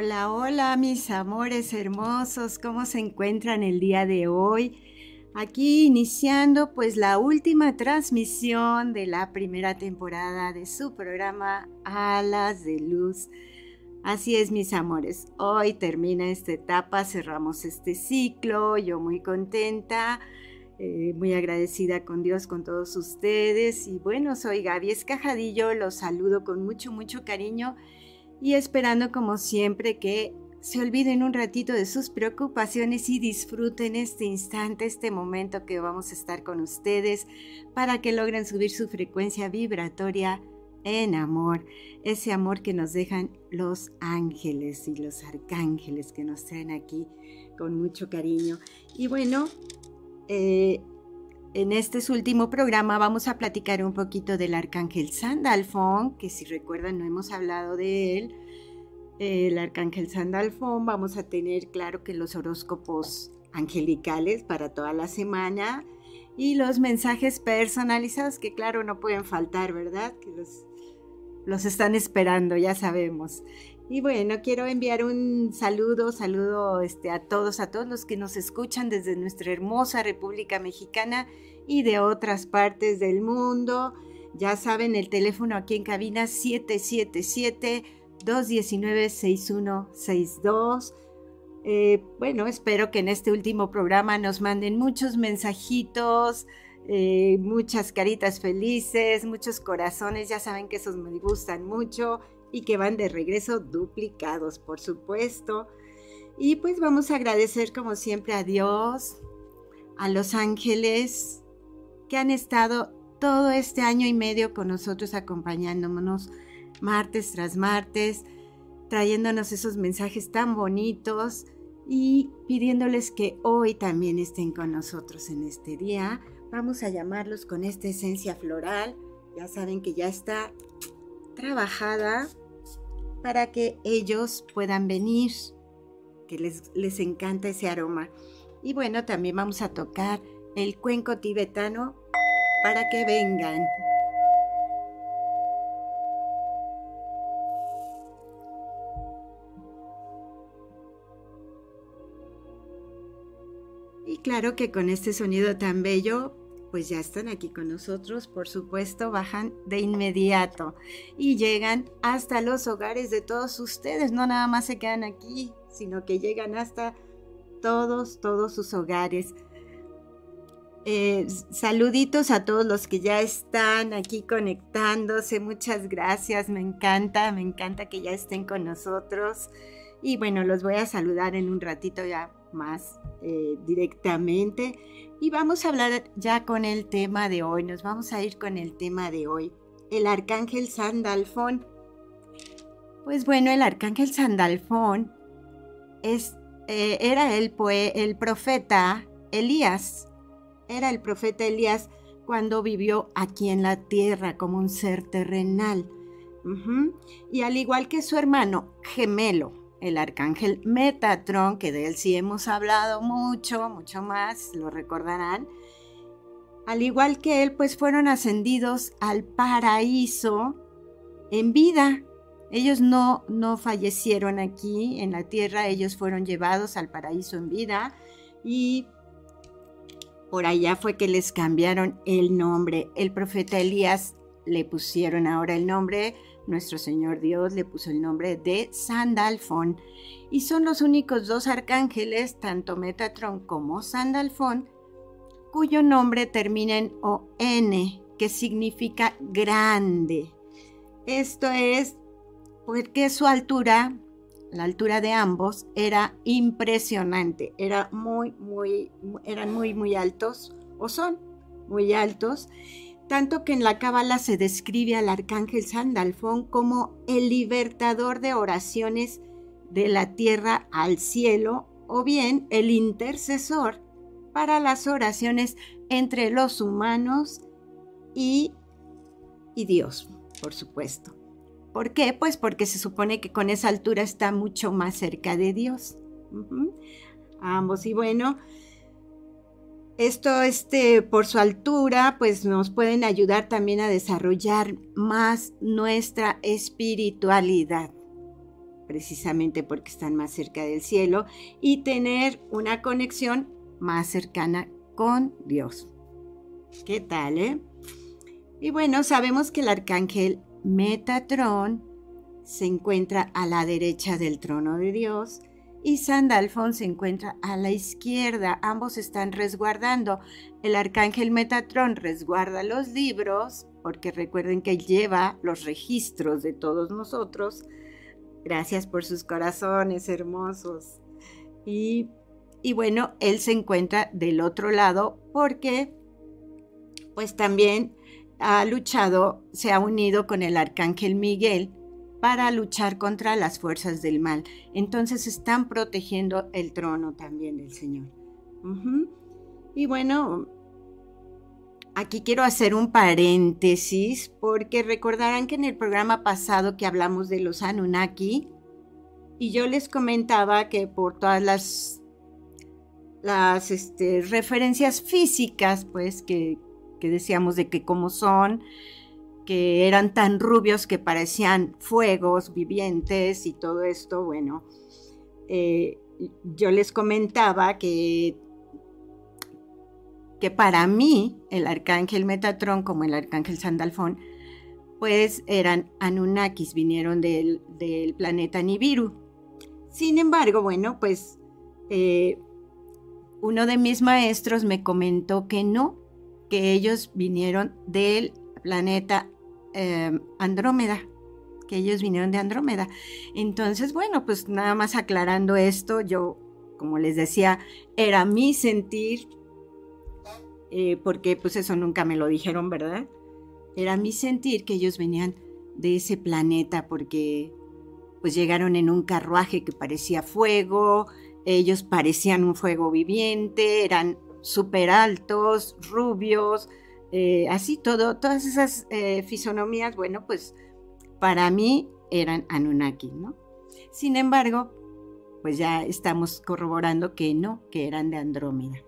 Hola, hola mis amores hermosos, ¿cómo se encuentran el día de hoy? Aquí iniciando pues la última transmisión de la primera temporada de su programa Alas de Luz. Así es mis amores, hoy termina esta etapa, cerramos este ciclo, yo muy contenta, eh, muy agradecida con Dios, con todos ustedes y bueno, soy Gaby Escajadillo, los saludo con mucho, mucho cariño y esperando como siempre que se olviden un ratito de sus preocupaciones y disfruten este instante, este momento que vamos a estar con ustedes para que logren subir su frecuencia vibratoria en amor, ese amor que nos dejan los ángeles y los arcángeles que nos traen aquí con mucho cariño. Y bueno, eh, en este último programa vamos a platicar un poquito del arcángel Sandalfón, que si recuerdan no hemos hablado de él. El arcángel Sandalfón, vamos a tener claro que los horóscopos angelicales para toda la semana y los mensajes personalizados que claro no pueden faltar, ¿verdad? Que los, los están esperando, ya sabemos. Y bueno, quiero enviar un saludo, saludo este, a todos, a todos los que nos escuchan desde nuestra hermosa República Mexicana y de otras partes del mundo. Ya saben, el teléfono aquí en cabina 777-219-6162. Eh, bueno, espero que en este último programa nos manden muchos mensajitos, eh, muchas caritas felices, muchos corazones. Ya saben que esos me gustan mucho y que van de regreso duplicados, por supuesto. Y pues vamos a agradecer como siempre a Dios, a los ángeles que han estado todo este año y medio con nosotros acompañándonos martes tras martes, trayéndonos esos mensajes tan bonitos y pidiéndoles que hoy también estén con nosotros en este día. Vamos a llamarlos con esta esencia floral. Ya saben que ya está trabajada para que ellos puedan venir, que les, les encanta ese aroma. Y bueno, también vamos a tocar el cuenco tibetano para que vengan. Y claro que con este sonido tan bello pues ya están aquí con nosotros, por supuesto, bajan de inmediato y llegan hasta los hogares de todos ustedes, no nada más se quedan aquí, sino que llegan hasta todos, todos sus hogares. Eh, saluditos a todos los que ya están aquí conectándose, muchas gracias, me encanta, me encanta que ya estén con nosotros. Y bueno, los voy a saludar en un ratito ya más eh, directamente. Y vamos a hablar ya con el tema de hoy, nos vamos a ir con el tema de hoy, el arcángel Sandalfón. Pues bueno, el arcángel Sandalfón es, eh, era el, el profeta Elías, era el profeta Elías cuando vivió aquí en la tierra como un ser terrenal. Y al igual que su hermano gemelo, el arcángel Metatron, que de él sí hemos hablado mucho, mucho más, lo recordarán. Al igual que él, pues fueron ascendidos al paraíso en vida. Ellos no, no fallecieron aquí en la tierra, ellos fueron llevados al paraíso en vida y por allá fue que les cambiaron el nombre. El profeta Elías le pusieron ahora el nombre nuestro Señor Dios le puso el nombre de Sandalfón. Y son los únicos dos arcángeles, tanto Metatron como Sandalfón, cuyo nombre termina en ON, que significa grande. Esto es porque su altura, la altura de ambos, era impresionante, era muy, muy, eran muy, muy altos, o son muy altos, tanto que en la Cábala se describe al arcángel Sandalfón como el libertador de oraciones de la tierra al cielo o bien el intercesor para las oraciones entre los humanos y, y Dios, por supuesto. ¿Por qué? Pues porque se supone que con esa altura está mucho más cerca de Dios. Ambos. Y bueno, esto, este, por su altura, pues nos pueden ayudar también a desarrollar más nuestra espiritualidad, precisamente porque están más cerca del cielo y tener una conexión más cercana con Dios. ¿Qué tal, eh? Y bueno, sabemos que el arcángel Metatrón se encuentra a la derecha del trono de Dios y Sandalfón se encuentra a la izquierda. Ambos están resguardando. El arcángel Metatrón resguarda los libros, porque recuerden que lleva los registros de todos nosotros. Gracias por sus corazones hermosos. Y, y bueno, él se encuentra del otro lado porque pues también ha luchado, se ha unido con el arcángel Miguel para luchar contra las fuerzas del mal. Entonces están protegiendo el trono también del Señor. Y bueno, aquí quiero hacer un paréntesis porque recordarán que en el programa pasado que hablamos de los Anunnaki, y yo les comentaba que por todas las, las este, referencias físicas, pues, que, que decíamos de que como son, que eran tan rubios que parecían fuegos vivientes y todo esto, bueno, eh, yo les comentaba que, que para mí el arcángel Metatron como el arcángel Sandalfón, pues eran Anunnakis, vinieron del, planeta Nibiru. Sin embargo, bueno, pues eh, uno de mis maestros me comentó que no, que ellos vinieron del planeta Em, Andrómeda, que ellos vinieron de Andrómeda. Entonces, bueno, pues nada más aclarando esto, yo, como les decía, era mi sentir, eh, porque pues eso nunca me lo dijeron, ¿verdad? Era mi sentir que ellos venían de ese planeta porque pues llegaron en un carruaje que parecía fuego, ellos parecían un fuego viviente, eran súper altos, rubios, eh, así todo, todas esas eh, fisonomías, bueno, pues para mí eran Anunnaki, ¿no? Sin embargo, pues ya estamos corroborando que no, que eran de Andrómeda.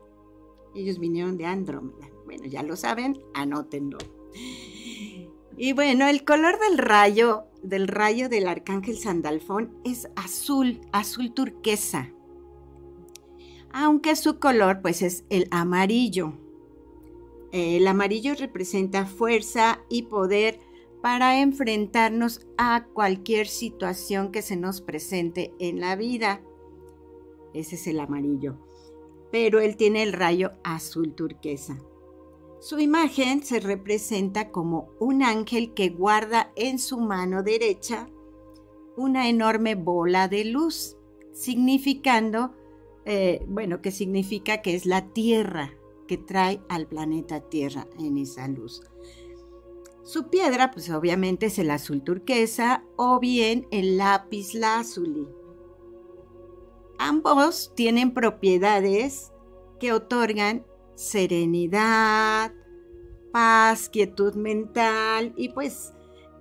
Ellos vinieron de Andrómeda. Bueno, ya lo saben, anótenlo. Y bueno, el color del rayo, del rayo del arcángel Sandalfón es azul, azul turquesa. Aunque su color pues es el amarillo. El amarillo representa fuerza y poder para enfrentarnos a cualquier situación que se nos presente en la vida. Ese es el amarillo. Pero él tiene el rayo azul turquesa. Su imagen se representa como un ángel que guarda en su mano derecha una enorme bola de luz, significando, eh, bueno, que significa que es la tierra, que trae al planeta Tierra en esa luz. Su piedra, pues obviamente es el azul turquesa o bien el lápiz lazuli. Ambos tienen propiedades que otorgan serenidad, paz, quietud mental y pues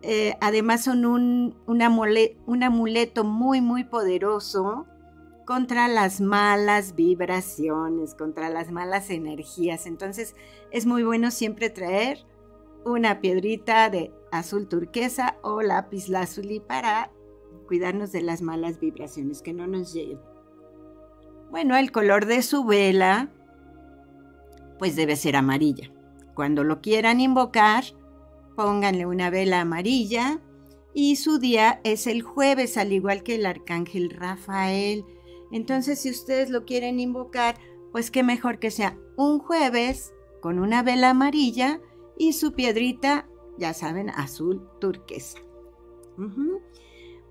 eh, además son un, un amuleto muy muy poderoso contra las malas vibraciones, contra las malas energías. Entonces es muy bueno siempre traer una piedrita de azul turquesa o lápiz lazuli para cuidarnos de las malas vibraciones que no nos lleguen. Bueno, el color de su vela pues debe ser amarilla. Cuando lo quieran invocar, pónganle una vela amarilla y su día es el jueves, al igual que el arcángel Rafael. Entonces, si ustedes lo quieren invocar, pues qué mejor que sea un jueves con una vela amarilla y su piedrita, ya saben, azul turquesa.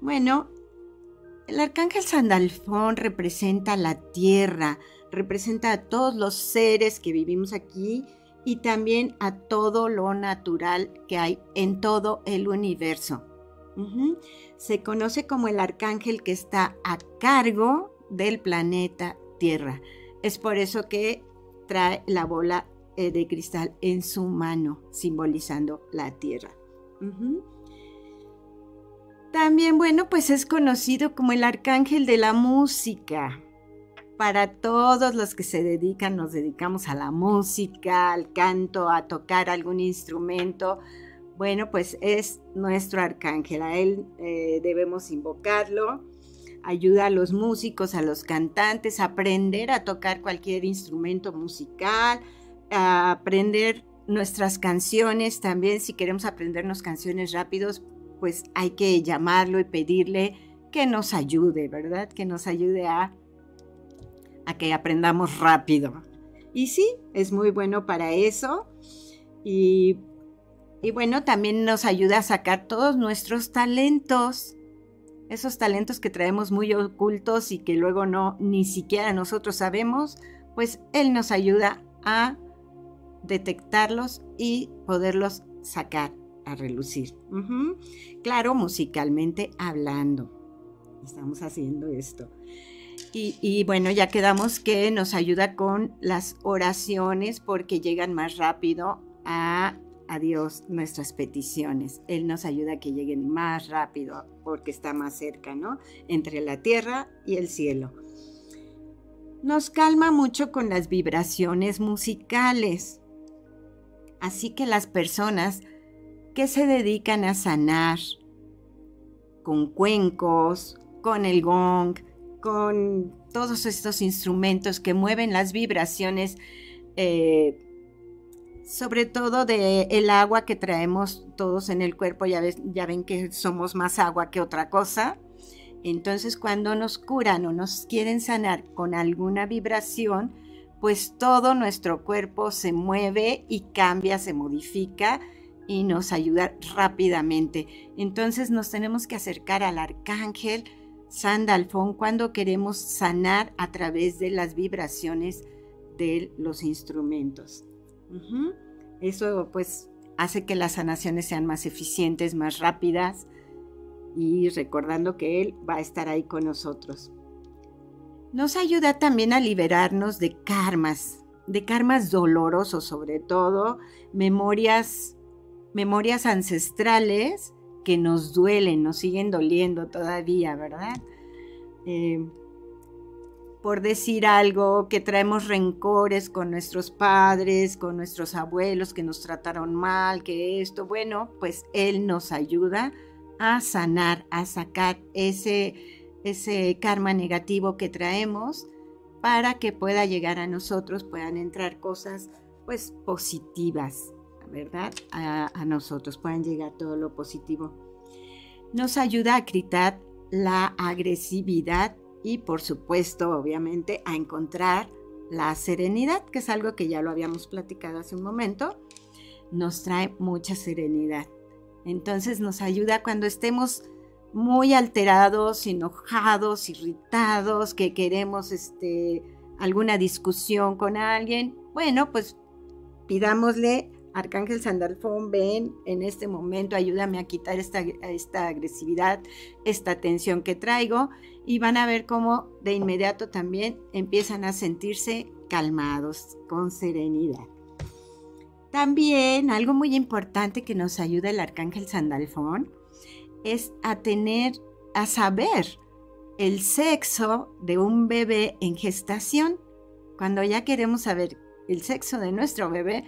Bueno, el arcángel Sandalfón representa la tierra, representa a todos los seres que vivimos aquí y también a todo lo natural que hay en todo el universo. Se conoce como el arcángel que está a cargo del planeta Tierra. Es por eso que trae la bola eh, de cristal en su mano, simbolizando la Tierra. También, bueno, pues es conocido como el arcángel de la música. Para todos los que se dedican, nos dedicamos a la música, al canto, a tocar algún instrumento, bueno, pues es nuestro arcángel, a él eh, debemos invocarlo. Ayuda a los músicos, a los cantantes a aprender a tocar cualquier instrumento musical, a aprender nuestras canciones también. Si queremos aprendernos canciones rápidos, pues hay que llamarlo y pedirle que nos ayude, ¿verdad? Que nos ayude a, que aprendamos rápido. Y sí, es muy bueno para eso. Y bueno, también nos ayuda a sacar todos nuestros talentos, esos talentos que traemos muy ocultos y que luego no ni siquiera nosotros sabemos, pues Él nos ayuda a detectarlos y poderlos sacar a relucir. Claro, musicalmente hablando. Estamos haciendo esto. Y, bueno, ya quedamos que nos ayuda con las oraciones porque llegan más rápido a a Dios nuestras peticiones. Él nos ayuda a que lleguen más rápido porque está más cerca, ¿no? Entre la tierra y el cielo. Nos calma mucho con las vibraciones musicales. Así que las personas que se dedican a sanar con cuencos, con el gong, con todos estos instrumentos que mueven las vibraciones eh, sobre todo de el agua que traemos todos en el cuerpo, ya, ya ven que somos más agua que otra cosa. Entonces cuando nos curan o nos quieren sanar con alguna vibración, pues todo nuestro cuerpo se mueve y cambia, se modifica y nos ayuda rápidamente. Entonces nos tenemos que acercar al arcángel Sandalfón cuando queremos sanar a través de las vibraciones de los instrumentos. Eso pues hace que las sanaciones sean más eficientes, más rápidas y recordando que Él va a estar ahí con nosotros. Nos ayuda también a liberarnos de karmas, de karmas dolorosos sobre todo, memorias, memorias ancestrales que nos duelen, nos siguen doliendo todavía, ¿verdad? Eh, por decir algo, que traemos rencores con nuestros padres, con nuestros abuelos que nos trataron mal, que esto, bueno, pues Él nos ayuda a sanar, a sacar ese, ese karma negativo que traemos para que pueda llegar a nosotros, puedan entrar cosas pues positivas, ¿verdad? A, a nosotros, puedan llegar todo lo positivo. Nos ayuda a quitar la agresividad y por supuesto, obviamente, a encontrar la serenidad, que es algo que ya lo habíamos platicado hace un momento, nos trae mucha serenidad. Entonces nos ayuda cuando estemos muy alterados, enojados, irritados, que queremos este, alguna discusión con alguien. Bueno, pues pidámosle Arcángel Sandalfón, ven en este momento, ayúdame a quitar esta, esta agresividad, esta tensión que traigo y van a ver cómo de inmediato también empiezan a sentirse calmados, con serenidad. También algo muy importante que nos ayuda el Arcángel Sandalfón es a tener, a saber el sexo de un bebé en gestación. Cuando ya queremos saber el sexo de nuestro bebé,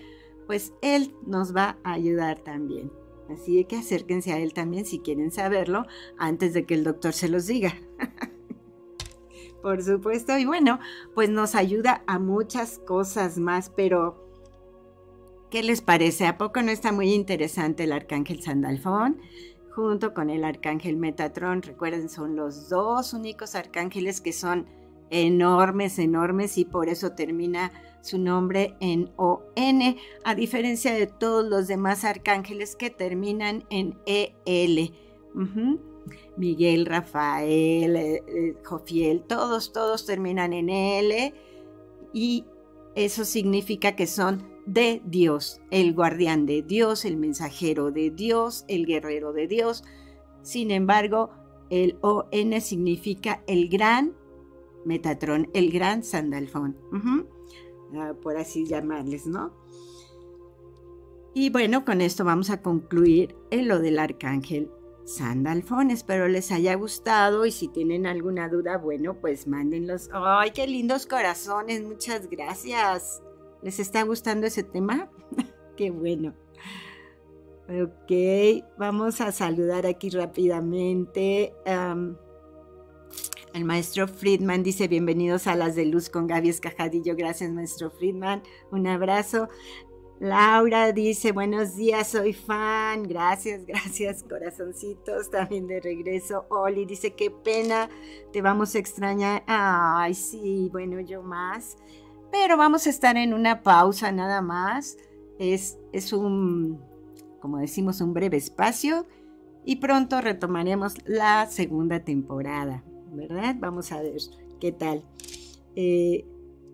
pues Él nos va a ayudar también. Así que acérquense a Él también si quieren saberlo antes de que el doctor se los diga. Por supuesto, y bueno, pues nos ayuda a muchas cosas más, pero ¿qué les parece? ¿A poco no está muy interesante el arcángel Sandalfón? Junto con el arcángel Metatron, recuerden, son los dos únicos arcángeles que son enormes, enormes y por eso termina su nombre en ON, a diferencia de todos los demás arcángeles que terminan en EL. Miguel, Rafael, eh, eh, Jofiel, todos, todos terminan en L y eso significa que son de Dios, el guardián de Dios, el mensajero de Dios, el guerrero de Dios. Sin embargo, el ON significa el gran Metatrón, el gran Sandalfón, por así llamarles, ¿no? Y bueno, con esto vamos a concluir en lo del arcángel Sandalfón. Espero les haya gustado y si tienen alguna duda, bueno, pues mándenlos. ¡Ay, qué lindos corazones! Muchas gracias. ¿Les está gustando ese tema? qué bueno. Ok, vamos a saludar aquí rápidamente. El maestro Friedman dice bienvenidos a las de luz con Gaby Escajadillo. Gracias, maestro Friedman. Un abrazo. Laura dice, buenos días, soy fan. Gracias, gracias, corazoncitos. También de regreso. Oli dice, qué pena, te vamos a extrañar. Ay, sí, bueno, yo más. Pero vamos a estar en una pausa nada más. Es, es un, como decimos, un breve espacio. Y pronto retomaremos la segunda temporada, ¿verdad? Vamos a ver qué tal. Eh,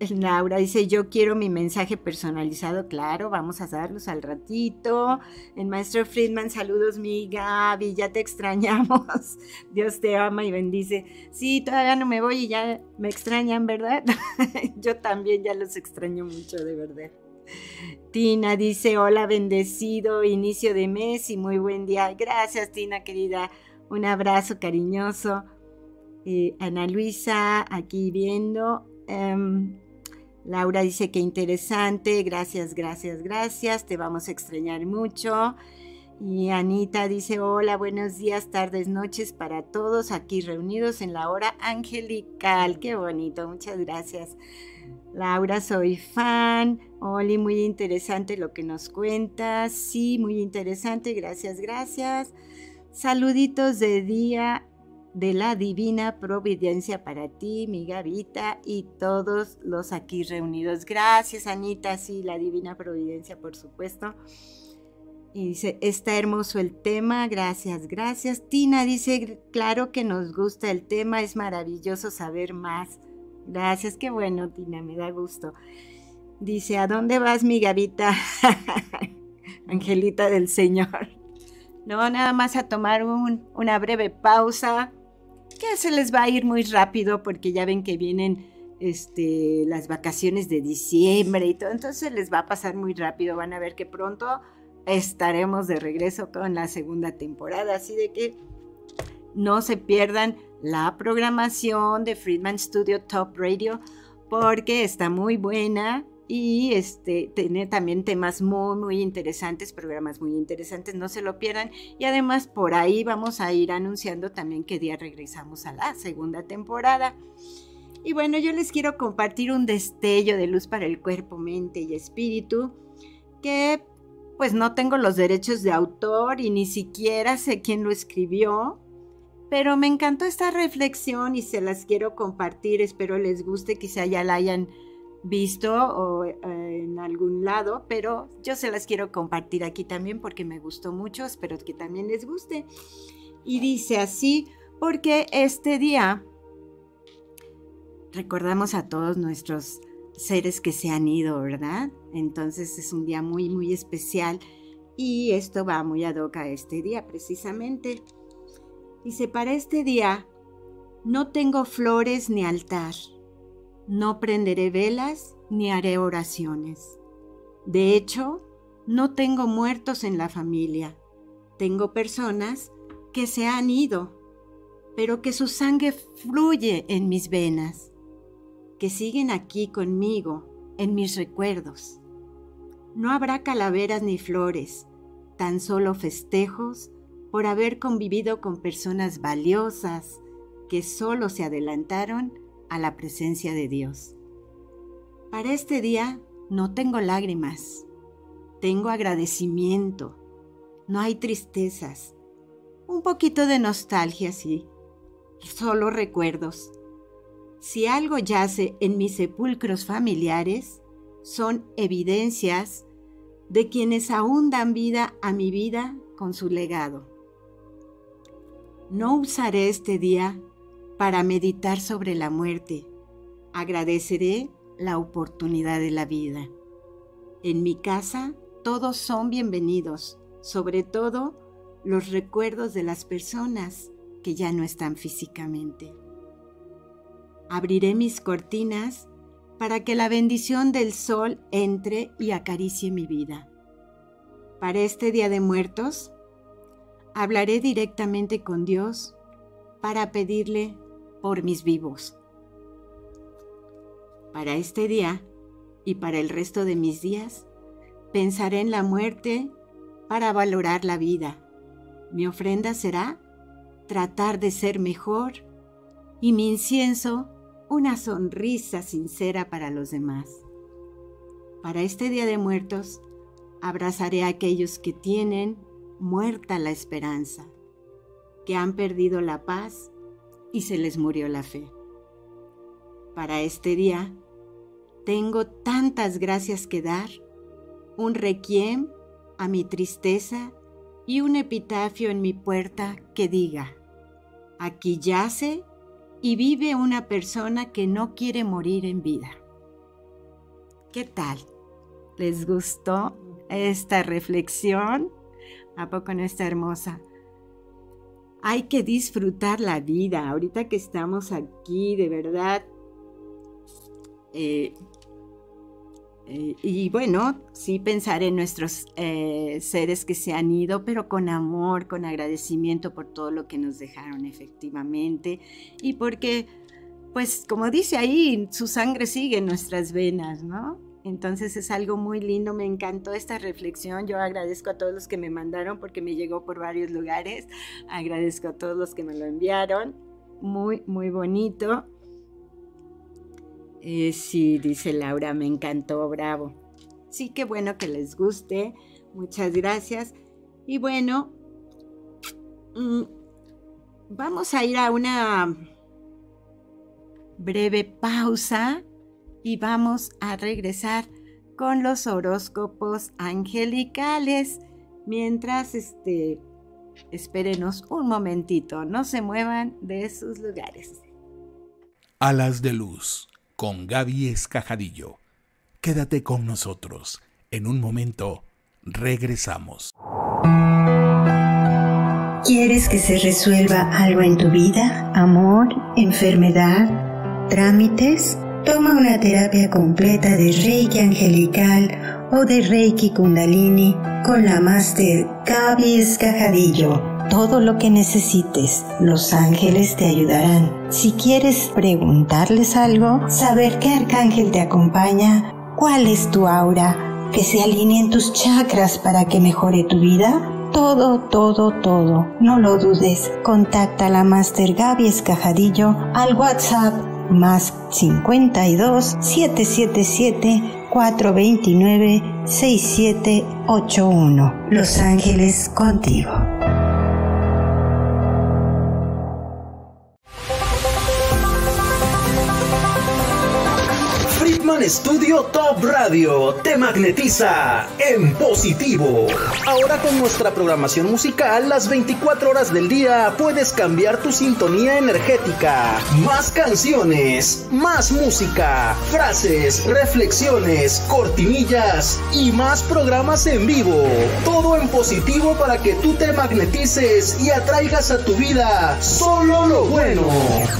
Laura dice, yo quiero mi mensaje personalizado, claro, vamos a darlos al ratito. El maestro Friedman, saludos mi Gaby, ya te extrañamos. Dios te ama y bendice. Sí, todavía no me voy y ya me extrañan, ¿verdad? yo también ya los extraño mucho, de verdad. Tina dice, hola, bendecido inicio de mes y muy buen día. Gracias, Tina, querida. Un abrazo cariñoso. Ana Luisa, aquí viendo. Em, Laura dice que interesante, gracias, gracias, gracias, te vamos a extrañar mucho. Y Anita dice, hola, buenos días, tardes, noches para todos aquí reunidos en la hora angelical. Qué bonito, muchas gracias. Laura, soy fan. Oli, muy interesante lo que nos cuentas. Sí, muy interesante, gracias, gracias. Saluditos de día de la divina providencia para ti, mi Gavita, y todos los aquí reunidos. Gracias, Anita, sí, la divina providencia, por supuesto. Y dice, está hermoso el tema, gracias, gracias. Tina dice, claro que nos gusta el tema, es maravilloso saber más. Gracias, qué bueno, Tina, me da gusto. Dice, ¿a dónde vas, mi Gavita? Angelita del Señor. No, nada más a tomar una breve pausa que se les va a ir muy rápido porque ya ven que vienen este, las vacaciones de diciembre y todo, entonces les va a pasar muy rápido, van a ver que pronto estaremos de regreso con la segunda temporada, así de que no se pierdan la programación de Friedman Studio Top Radio porque está muy buena y este, tiene también temas muy, muy interesantes, programas muy interesantes, no se lo pierdan. Y además por ahí vamos a ir anunciando también qué día regresamos a la segunda temporada. Y bueno, yo les quiero compartir un destello de luz para el cuerpo, mente y espíritu, que pues no tengo los derechos de autor y ni siquiera sé quién lo escribió, pero me encantó esta reflexión y se las quiero compartir, espero les guste, quizá ya la hayan visto o eh, en algún lado, pero yo se las quiero compartir aquí también porque me gustó mucho, espero que también les guste. Y dice así, porque este día recordamos a todos nuestros seres que se han ido, ¿verdad? Entonces es un día muy, muy especial y esto va muy ad hoc a este día precisamente. Dice, para este día no tengo flores ni altar no prenderé velas ni haré oraciones. De hecho, no tengo muertos en la familia. Tengo personas que se han ido, pero que su sangre fluye en mis venas, que siguen aquí conmigo en mis recuerdos. No habrá calaveras ni flores, tan solo festejos por haber convivido con personas valiosas que solo se adelantaron a la presencia de Dios. Para este día no tengo lágrimas, tengo agradecimiento, no hay tristezas, un poquito de nostalgia, sí, solo recuerdos. Si algo yace en mis sepulcros familiares, son evidencias de quienes aún dan vida a mi vida con su legado. No usaré este día para meditar sobre la muerte. Agradeceré la oportunidad de la vida. En mi casa todos son bienvenidos, sobre todo los recuerdos de las personas que ya no están físicamente. Abriré mis cortinas para que la bendición del sol entre y acaricie mi vida. Para este Día de Muertos, hablaré directamente con Dios para pedirle por mis vivos. Para este día y para el resto de mis días, pensaré en la muerte para valorar la vida. Mi ofrenda será tratar de ser mejor y mi incienso una sonrisa sincera para los demás. Para este Día de Muertos, abrazaré a aquellos que tienen muerta la esperanza, que han perdido la paz y se les murió la fe. Para este día, tengo tantas gracias que dar, un requiem a mi tristeza y un epitafio en mi puerta que diga, aquí yace y vive una persona que no quiere morir en vida. ¿Qué tal? ¿Les gustó esta reflexión? ¿A poco no está hermosa? Hay que disfrutar la vida. Ahorita que estamos aquí, de verdad. Eh, eh, y bueno, sí pensar en nuestros eh, seres que se han ido, pero con amor, con agradecimiento por todo lo que nos dejaron efectivamente. Y porque, pues como dice ahí, su sangre sigue en nuestras venas, ¿no? Entonces es algo muy lindo, me encantó esta reflexión. Yo agradezco a todos los que me mandaron porque me llegó por varios lugares. Agradezco a todos los que me lo enviaron. Muy, muy bonito. Eh, sí, dice Laura, me encantó, bravo. Sí, qué bueno que les guste. Muchas gracias. Y bueno, mm, vamos a ir a una breve pausa y vamos a regresar con los horóscopos angelicales. Mientras, este, espérenos un momentito, no se muevan de sus lugares. Alas de luz con Gaby Escajadillo. Quédate con nosotros. En un momento regresamos. ¿Quieres que se resuelva algo en tu vida? ¿Amor? ¿Enfermedad? ¿Trámites? Toma una terapia completa de Reiki Angelical o de Reiki Kundalini con la Master Gaby Escajadillo. Todo lo que necesites, los ángeles te ayudarán. Si quieres preguntarles algo, saber qué arcángel te acompaña, cuál es tu aura, que se alineen tus chakras para que mejore tu vida, todo, todo, todo. No lo dudes. Contacta a la Master Gaby Escajadillo al WhatsApp más 52 777 429 6781. Los Ángeles contigo. Estudio Top Radio te magnetiza en positivo. Ahora con nuestra programación musical, las 24 horas del día puedes cambiar tu sintonía energética. Más canciones, más música, frases, reflexiones, cortinillas y más programas en vivo. Todo en positivo para que tú te magnetices y atraigas a tu vida solo lo bueno.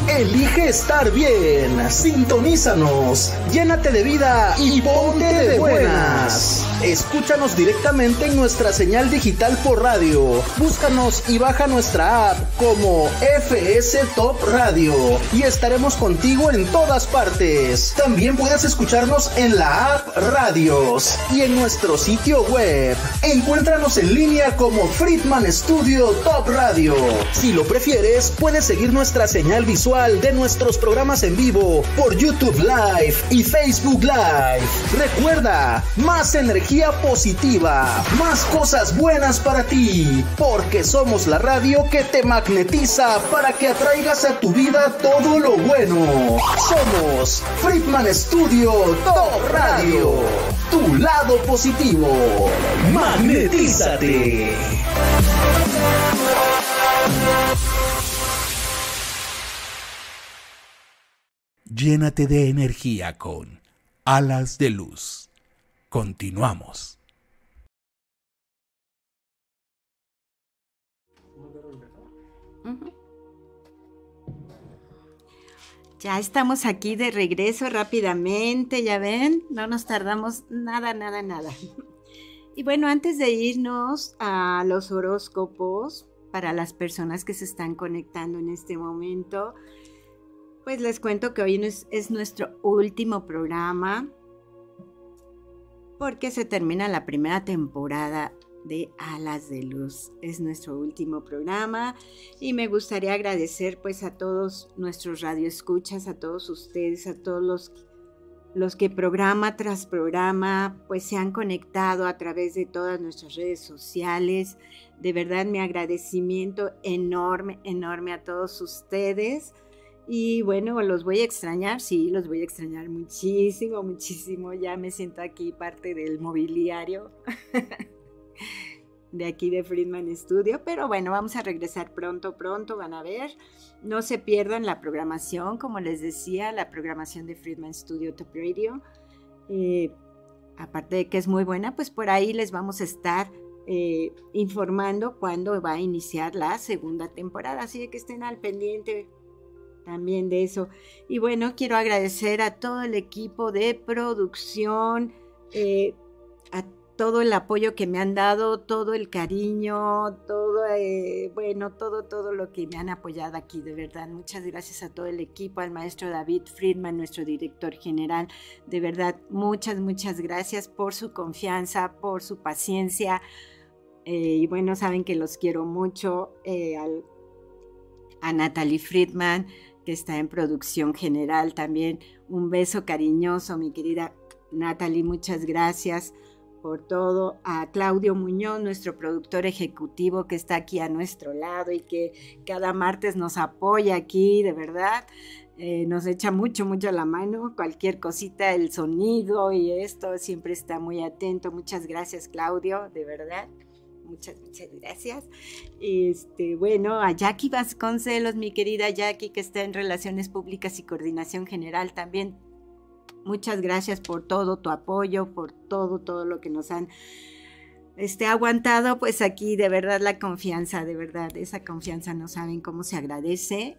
Elige estar bien. Sintonízanos. Llénate de vida y ponte de buenas. Escúchanos directamente en nuestra señal digital por radio. Búscanos y baja nuestra app como FS Top Radio y estaremos contigo en todas partes. También puedes escucharnos en la app Radios y en nuestro sitio web. Encuéntranos en línea como Friedman Studio Top Radio. Si lo prefieres, puedes seguir nuestra señal visual de nuestros programas en vivo por YouTube Live y Facebook Live. Recuerda, más energía positiva, más cosas buenas para ti, porque somos la radio que te magnetiza para que atraigas a tu vida todo lo bueno. Somos Friedman Studio Top Radio, tu lado positivo. Magnetízate. Llénate de energía con Alas de Luz. Continuamos. Ya estamos aquí de regreso rápidamente, ya ven, no nos tardamos nada, nada, nada. Y bueno, antes de irnos a los horóscopos, para las personas que se están conectando en este momento, pues les cuento que hoy es, es nuestro último programa porque se termina la primera temporada de Alas de Luz. Es nuestro último programa y me gustaría agradecer pues a todos nuestros radioescuchas, a todos ustedes, a todos los, los que programa tras programa pues se han conectado a través de todas nuestras redes sociales. De verdad mi agradecimiento enorme, enorme a todos ustedes. Y bueno, los voy a extrañar, sí, los voy a extrañar muchísimo, muchísimo. Ya me siento aquí parte del mobiliario. de aquí de Friedman Studio, pero bueno, vamos a regresar pronto, pronto, van a ver. No se pierdan la programación, como les decía, la programación de Friedman Studio Top Radio. Eh, aparte de que es muy buena, pues por ahí les vamos a estar eh, informando cuándo va a iniciar la segunda temporada, así que estén al pendiente también de eso. Y bueno, quiero agradecer a todo el equipo de producción, eh, a todo el apoyo que me han dado, todo el cariño, todo, eh, bueno, todo, todo lo que me han apoyado aquí, de verdad. Muchas gracias a todo el equipo, al maestro David Friedman, nuestro director general. De verdad, muchas, muchas gracias por su confianza, por su paciencia. Eh, y bueno, saben que los quiero mucho. Eh, a Natalie Friedman, que está en producción general también. Un beso cariñoso, mi querida Natalie, muchas gracias por todo, a Claudio Muñoz, nuestro productor ejecutivo que está aquí a nuestro lado y que cada martes nos apoya aquí, de verdad. Eh, nos echa mucho, mucho la mano, cualquier cosita, el sonido y esto, siempre está muy atento. Muchas gracias, Claudio, de verdad. Muchas, muchas gracias. Este, bueno, a Jackie Vasconcelos, mi querida Jackie, que está en Relaciones Públicas y Coordinación General también Muchas gracias por todo tu apoyo, por todo, todo lo que nos han este, aguantado. Pues aquí de verdad la confianza, de verdad, esa confianza no saben cómo se agradece.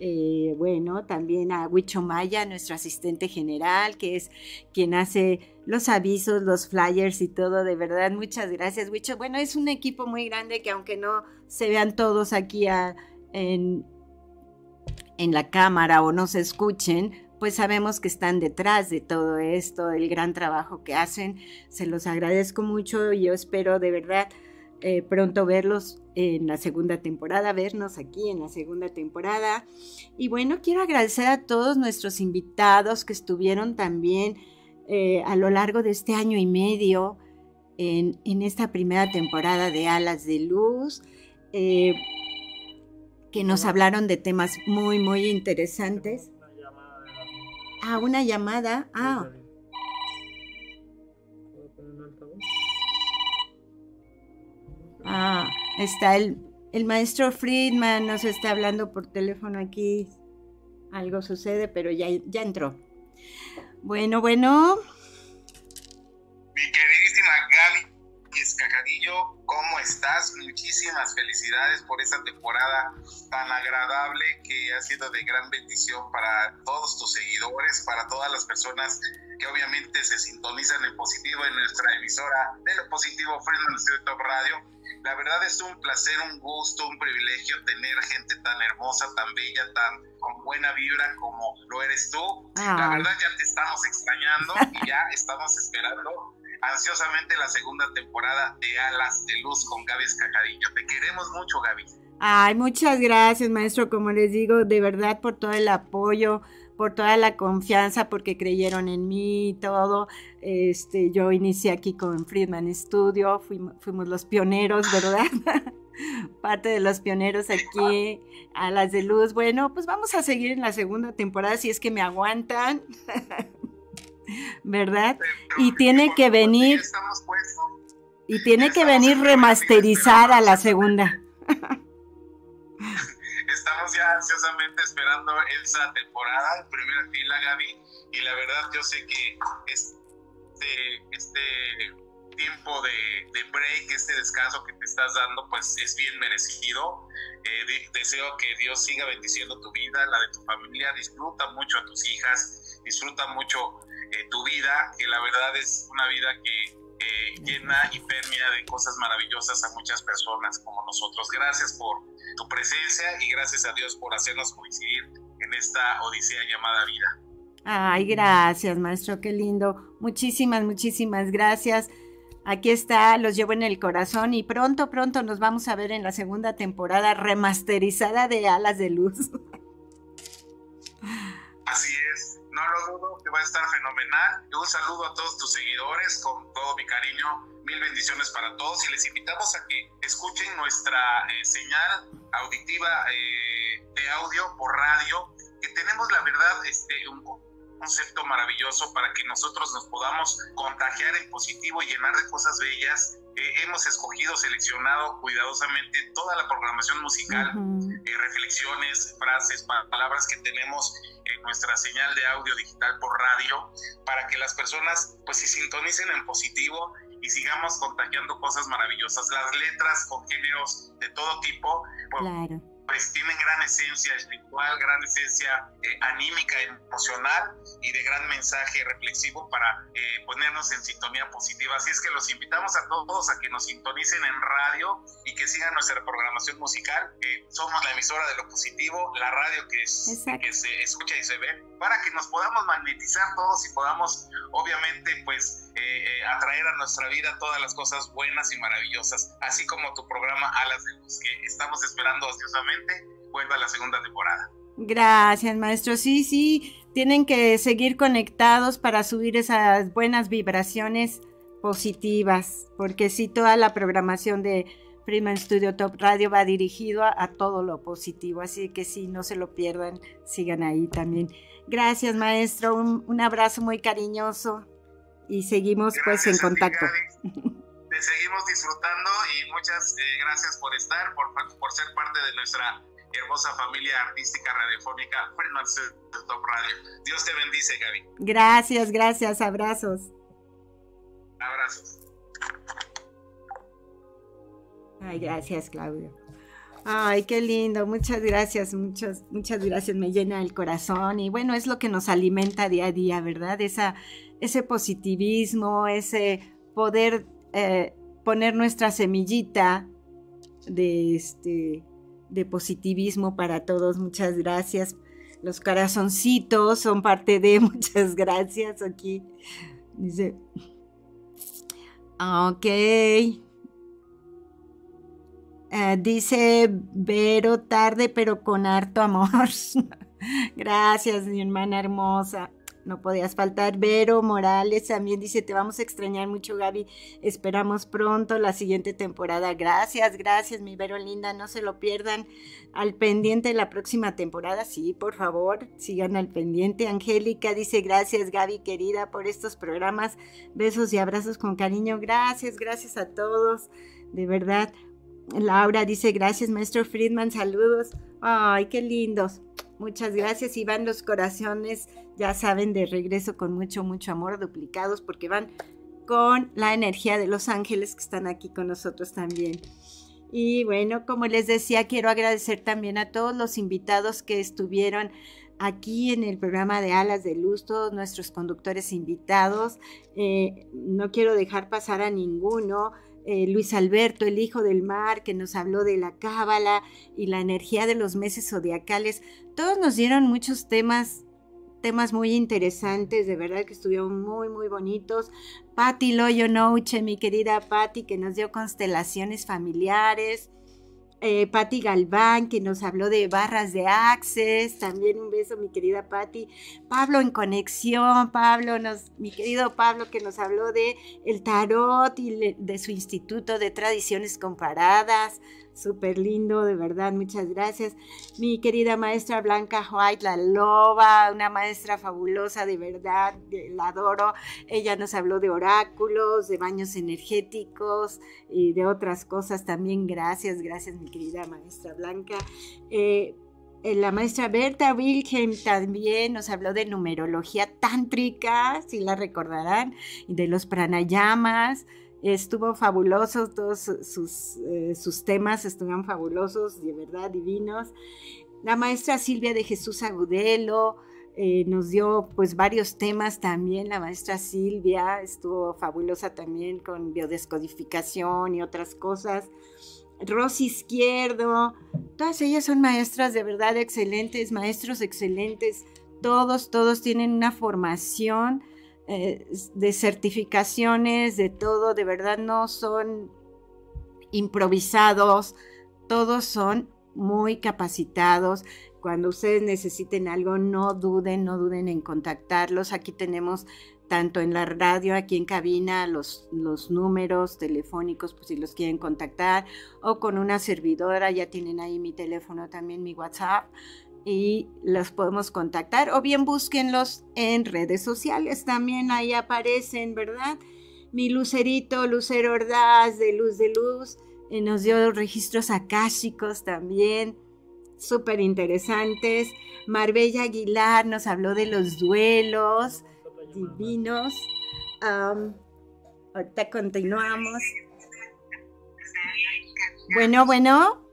Eh, bueno, también a Huicho Maya, nuestro asistente general, que es quien hace los avisos, los flyers y todo, de verdad, muchas gracias, Huicho. Bueno, es un equipo muy grande que aunque no se vean todos aquí en, en la cámara o no se escuchen, pues sabemos que están detrás de todo esto, el gran trabajo que hacen. Se los agradezco mucho y yo espero de verdad eh, pronto verlos en la segunda temporada, vernos aquí en la segunda temporada. Y bueno, quiero agradecer a todos nuestros invitados que estuvieron también eh, a lo largo de este año y medio en, esta primera temporada de Alas de Luz. Eh, que nos hablaron de temas muy, muy interesantes. Ah, una llamada. Ah. Ah, está el, el maestro Friedman, nos está hablando por teléfono aquí. Algo sucede, pero ya, ya entró. Bueno, bueno. Mi queridísima Gaby Escajadillo, ¿cómo estás? Muchísimas felicidades por esta temporada tan agradable que ha sido de gran bendición para todos tus seguidores, para todas las personas que obviamente se sintonizan en positivo en nuestra emisora de lo positivo Friends Top Radio. La verdad es un placer, un gusto, un privilegio tener gente tan hermosa, tan bella, tan con buena vibra como lo eres tú. La verdad ya te estamos extrañando y ya estamos esperando ansiosamente la segunda temporada de Alas de Luz con Gaby Escajadillo. Te queremos mucho, Gaby. Ay, muchas gracias, maestro. Como les digo, de verdad por todo el apoyo, por toda la confianza, porque creyeron en mí y todo. Este, yo inicié aquí con Friedman Studio, fuimos, los pioneros, ¿verdad? Parte de los pioneros aquí a las de luz. Bueno, pues vamos a seguir en la segunda temporada si es que me aguantan. ¿verdad? y tiene que venir y tiene que venir remasterizada la segunda. Estamos ya ansiosamente esperando esa temporada, primera fila, Gaby, y la verdad yo sé que es este, este tiempo de, break, este descanso que te estás dando, pues es bien merecido. Eh, deseo que Dios siga bendiciendo tu vida, la de tu familia. Disfruta mucho a tus hijas, disfruta mucho eh, tu vida, que la verdad es una vida que llena y permea de cosas maravillosas a muchas personas como nosotros. Gracias por tu presencia y gracias a Dios por hacernos coincidir en esta odisea llamada vida. Ay, gracias, maestro, qué lindo. Muchísimas, muchísimas gracias. Aquí está, los llevo en el corazón y pronto, pronto nos vamos a ver en la segunda temporada remasterizada de Alas de Luz. Así es, no lo dudo que va a estar fenomenal. Un saludo a todos tus seguidores con todo mi cariño. Mil bendiciones para todos y les invitamos a que escuchen nuestra eh, señal auditiva eh, de audio por radio, que tenemos la verdad este, un concepto maravilloso para que nosotros nos podamos contagiar en positivo y llenar de cosas bellas. Eh, hemos escogido, seleccionado cuidadosamente toda la programación musical, eh, reflexiones, frases, palabras que tenemos en nuestra señal de audio digital por radio, para que las personas pues se sintonicen en positivo y sigamos contagiando cosas maravillosas. Las letras con géneros de todo tipo, pues, pues tienen gran esencia espiritual, gran esencia eh, anímica, emocional y de gran mensaje reflexivo para eh, ponernos en sintonía positiva. Así es que los invitamos a todos a que nos sintonicen en radio y que sigan nuestra programación musical. Eh, somos la emisora de lo positivo, la radio que, es, que se escucha y se ve, para que nos podamos magnetizar todos y podamos, obviamente, pues atraer a nuestra vida todas las cosas buenas y maravillosas, así como tu programa Alas de Luz, que estamos esperando ansiosamente vuelva a la segunda temporada. Gracias, maestro. Sí, sí, tienen que seguir conectados para subir esas buenas vibraciones positivas, porque sí, toda la programación de Prima Studio Top Radio va dirigido a, todo lo positivo, así que sí, no se lo pierdan, sigan ahí también. Gracias, maestro, un, abrazo muy cariñoso y seguimos pues en contacto. seguimos disfrutando y muchas eh, gracias por estar, por, por, ser parte de nuestra hermosa familia artística radiofónica Top Radio. Dios te bendice, Gaby. Gracias, gracias, abrazos. Abrazos. Ay, gracias, Claudio. Ay, qué lindo, muchas gracias, muchas, muchas gracias, me llena el corazón y bueno, es lo que nos alimenta día a día, ¿verdad? Esa, ese positivismo, ese poder eh, poner nuestra semillita de, este, de positivismo para todos. Muchas gracias. Los corazoncitos son parte de muchas gracias aquí. Dice, ok. Eh, dice Vero, tarde pero con harto amor. gracias, mi hermana hermosa no podías faltar. Vero Morales también dice, te vamos a extrañar mucho, Gaby. Esperamos pronto la siguiente temporada. Gracias, gracias, mi Vero linda. No se lo pierdan al pendiente de la próxima temporada. Sí, por favor, sigan al pendiente. Angélica dice, gracias, Gaby, querida, por estos programas. Besos y abrazos con cariño. Gracias, gracias a todos. De verdad. Laura dice, gracias, maestro Friedman. Saludos. Ay, qué lindos. Muchas gracias y van los corazones, ya saben, de regreso con mucho, mucho amor, duplicados, porque van con la energía de los ángeles que están aquí con nosotros también. Y bueno, como les decía, quiero agradecer también a todos los invitados que estuvieron aquí en el programa de Alas de Luz, todos nuestros conductores invitados. Eh, no quiero dejar pasar a ninguno. Eh, Luis Alberto, el hijo del mar, que nos habló de la cábala y la energía de los meses zodiacales. Todos nos dieron muchos temas, temas muy interesantes, de verdad que estuvieron muy, muy bonitos. Patti Loyo Noche, mi querida Patti, que nos dio constelaciones familiares eh, Patti Galván, que nos habló de barras de Access, también un beso, mi querida Patti. Pablo en conexión, Pablo, nos, mi querido Pablo, que nos habló de el tarot y de su instituto de tradiciones comparadas súper lindo, de verdad, muchas gracias. Mi querida maestra Blanca White, la loba, una maestra fabulosa, de verdad, la adoro. Ella nos habló de oráculos, de baños energéticos y de otras cosas también. Gracias, gracias, mi querida maestra Blanca. Eh, eh, la maestra Berta Wilhelm también nos habló de numerología tántrica, si la recordarán, y de los pranayamas. Estuvo fabuloso, todos sus, eh, sus temas estuvieron fabulosos, de verdad divinos. La maestra Silvia de Jesús Agudelo eh, nos dio pues varios temas también. La maestra Silvia estuvo fabulosa también con biodescodificación y otras cosas. Rosy Izquierdo, todas ellas son maestras de verdad excelentes, maestros excelentes. Todos, todos tienen una formación eh, de certificaciones, de todo, de verdad no son improvisados, todos son muy capacitados. Cuando ustedes necesiten algo, no duden, no duden en contactarlos. Aquí tenemos tanto en la radio, aquí en cabina, los, los números telefónicos, pues si los quieren contactar, o con una servidora, ya tienen ahí mi teléfono también, mi WhatsApp, y los podemos contactar, o bien búsquenlos en redes sociales, también ahí aparecen, ¿verdad? Mi lucerito, Lucero Ordaz, de Luz de Luz, nos dio registros akáshicos también, súper interesantes. Marbella Aguilar nos habló de los duelos divinos. ahorita continuamos. Bueno, bueno.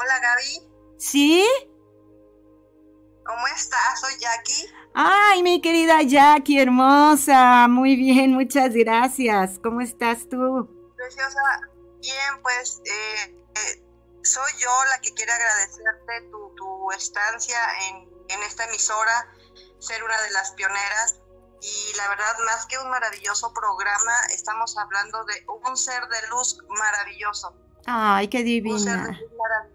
Hola Gaby. ¿Sí? ¿Cómo estás? Soy Jackie. Ay, mi querida Jackie, hermosa. Muy bien, muchas gracias. ¿Cómo estás tú? Preciosa. Bien, pues eh, eh, soy yo la que quiere agradecerte tu, tu estancia en, en, esta emisora, ser una de las pioneras. Y la verdad, más que un maravilloso programa, estamos hablando de un ser de luz maravilloso. Ay, qué divina. Un ser de luz maravilloso.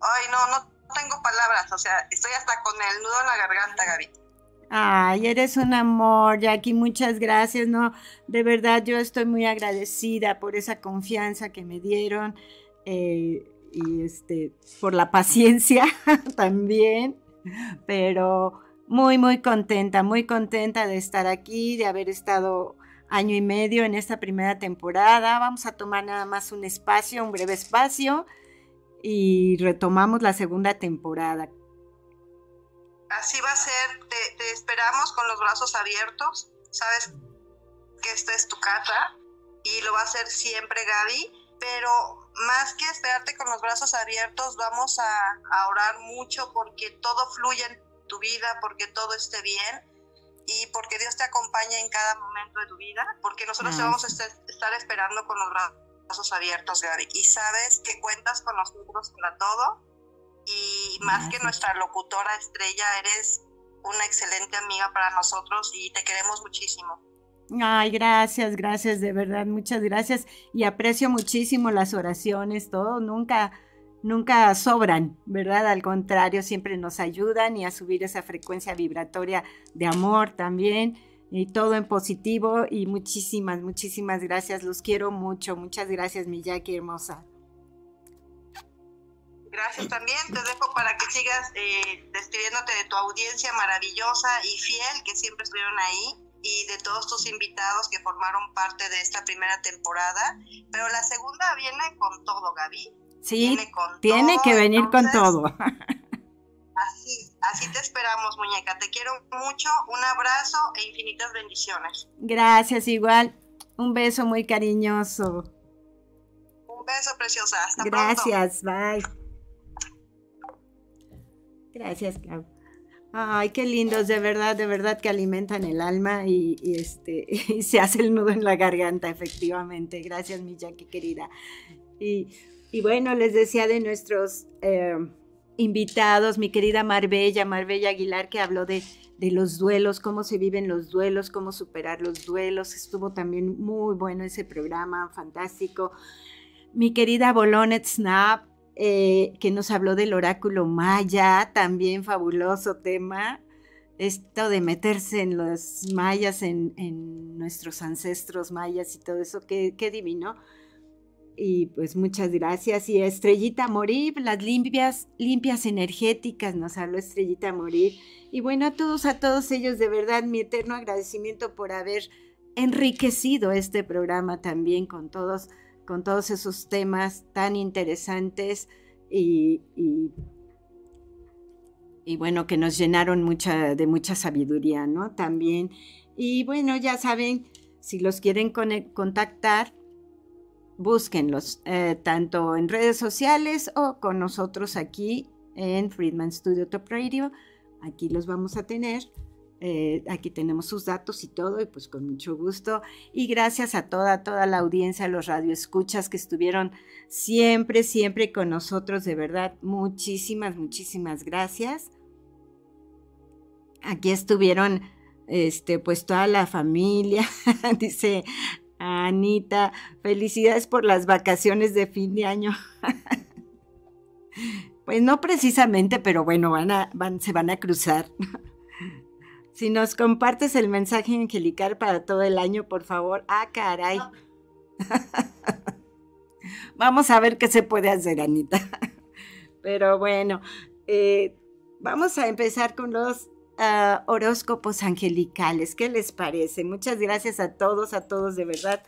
Ay, no, no tengo palabras, o sea, estoy hasta con el nudo en la garganta, Gaby. Ay, eres un amor, Jackie, muchas gracias, no, de verdad yo estoy muy agradecida por esa confianza que me dieron eh, y este, por la paciencia también, pero muy, muy contenta, muy contenta de estar aquí, de haber estado año y medio en esta primera temporada. Vamos a tomar nada más un espacio, un breve espacio y retomamos la segunda temporada. Así va a ser, te, esperamos con los brazos abiertos, sabes que esta es tu casa y lo va a hacer siempre Gaby, pero más que esperarte con los brazos abiertos, vamos a, orar mucho porque todo fluya en tu vida, porque todo esté bien y porque Dios te acompañe en cada momento de tu vida, porque nosotros te vamos a estar esperando con los brazos abiertos, Gaby. Y sabes que cuentas con nosotros para todo. Y más que nuestra locutora estrella, eres una excelente amiga para nosotros y te queremos muchísimo. Ay, gracias, gracias, de verdad, muchas gracias. Y aprecio muchísimo las oraciones, todo, nunca, nunca sobran, ¿verdad? Al contrario, siempre nos ayudan y a subir esa frecuencia vibratoria de amor también y todo en positivo y muchísimas, muchísimas gracias. Los quiero mucho. Muchas gracias, mi Jackie hermosa. Gracias también. Te dejo para que sigas eh, despidiéndote de tu audiencia maravillosa y fiel que siempre estuvieron ahí y de todos tus invitados que formaron parte de esta primera temporada. Pero la segunda viene con todo, Gaby. Sí, tiene que venir con todo. Así, así te esperamos, muñeca. Te quiero mucho, un abrazo e infinitas bendiciones. Gracias, igual. Un beso muy cariñoso. Un beso, preciosa. Hasta Gracias, bye. Gracias, Clau. Ay, qué lindos, de verdad, de verdad que alimentan el alma y, este, y se hace el nudo en la garganta, efectivamente. Gracias, mi Jackie querida. Y, y bueno, les decía de nuestros eh, invitados, mi querida Marbella, Marbella Aguilar, que habló de, de, los duelos, cómo se viven los duelos, cómo superar los duelos. Estuvo también muy bueno ese programa, fantástico. Mi querida Bolonet Snap, eh, que nos habló del oráculo maya, también fabuloso tema. Esto de meterse en los mayas, en, en nuestros ancestros mayas y todo eso, qué, qué divino. Y pues muchas gracias. Y Estrellita Morir, las limpias, limpias energéticas, nos habló Estrellita Morir. Y bueno, a todos, a todos ellos, de verdad, mi eterno agradecimiento por haber enriquecido este programa también con todos con todos esos temas tan interesantes y, y, bueno, que nos llenaron mucha, de mucha sabiduría, ¿no? También. Y bueno, ya saben, si los quieren contactar, búsquenlos eh, tanto en redes sociales o con nosotros aquí en Friedman Studio Top Radio. Aquí los vamos a tener. Eh, aquí tenemos sus datos y todo, y pues con mucho gusto. Y gracias a toda, toda la audiencia, a los radioescuchas que estuvieron siempre, siempre con nosotros, de verdad, muchísimas, muchísimas gracias. Aquí estuvieron, este, pues toda la familia, dice Anita, felicidades por las vacaciones de fin de año. pues no precisamente, pero bueno, van a, van, se van a cruzar. Si nos compartes el mensaje angelical para todo el año, por favor. Ah, caray. Vamos a ver qué se puede hacer, Anita. Pero bueno, eh, vamos a empezar con los ah, horóscopos angelicales. ¿Qué les parece? Muchas gracias a todos, a todos de verdad.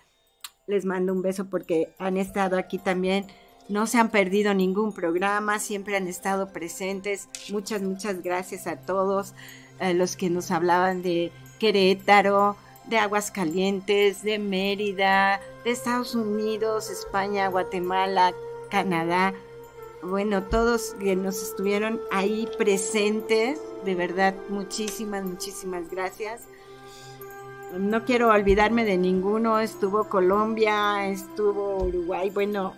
Les mando un beso porque han estado aquí también. No se han perdido ningún programa, siempre han estado presentes. Muchas, muchas gracias a todos los que nos hablaban de Querétaro, de Aguascalientes, de Mérida, de Estados Unidos, España, Guatemala, Canadá. Bueno, todos que nos estuvieron ahí presentes, de verdad, muchísimas, muchísimas gracias. No quiero olvidarme de ninguno, estuvo Colombia, estuvo Uruguay, bueno,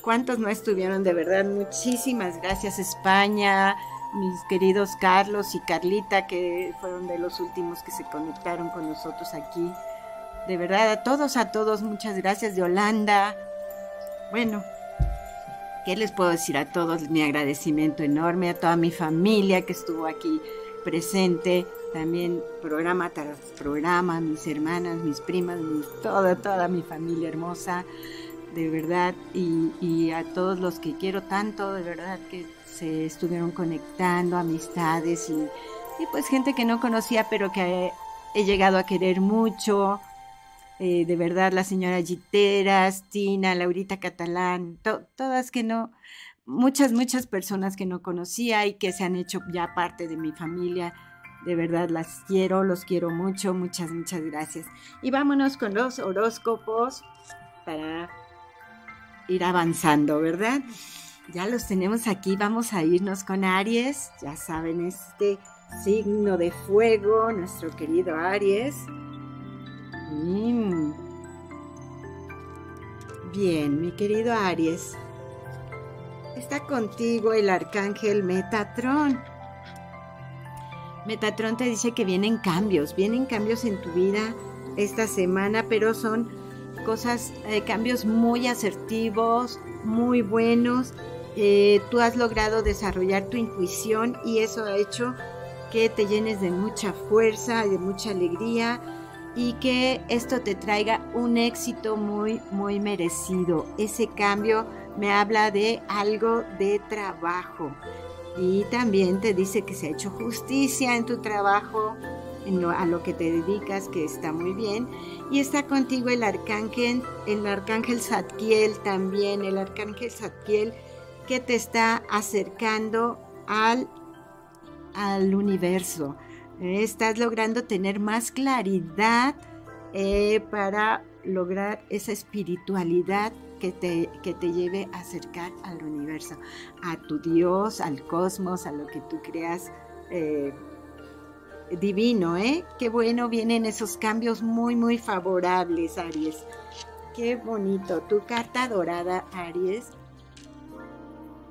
¿cuántos no estuvieron? De verdad, muchísimas gracias España, mis queridos Carlos y Carlita, que fueron de los últimos que se conectaron con nosotros aquí. De verdad, a todos, a todos, muchas gracias de Holanda. Bueno, ¿qué les puedo decir a todos? Mi agradecimiento enorme a toda mi familia que estuvo aquí presente, también programa tras programa, mis hermanas, mis primas, toda, toda mi familia hermosa, de verdad, y a todos los que quiero tanto, de verdad que se estuvieron conectando, amistades y, pues gente que no conocía pero que he, llegado a querer mucho. Eh, de verdad, la señora Giteras, Tina, Laurita Catalán, todas que no, muchas, muchas personas que no conocía y que se han hecho ya parte de mi familia. De verdad las quiero, los quiero mucho, muchas, muchas gracias. Y vámonos con los horóscopos para ir avanzando, ¿verdad? Ya los tenemos aquí, vamos a irnos con Aries, ya saben, este signo de fuego, nuestro querido Aries. Mm. Bien, mi querido Aries, está contigo el arcángel Metatron. Metatron te dice que vienen cambios, vienen cambios en tu vida esta semana, pero son cosas, eh, cambios muy asertivos, muy buenos eh, tú has logrado desarrollar tu intuición y eso ha hecho que te llenes de mucha fuerza, de mucha alegría y que esto te traiga un éxito muy, muy merecido. Ese cambio me habla de algo de trabajo y también te dice que se ha hecho justicia en tu trabajo, a lo que te dedicas, que está muy bien. Y está contigo el arcángel, el arcángel Zadkiel también, el arcángel Zadkiel que te está acercando al, al universo. Estás logrando tener más claridad eh, para lograr esa espiritualidad que te, que te lleve a acercar al universo, a tu Dios, al cosmos, a lo que tú creas eh, divino, ¿eh? Qué bueno, vienen esos cambios muy, muy favorables, Aries. Qué bonito. Tu carta dorada, Aries,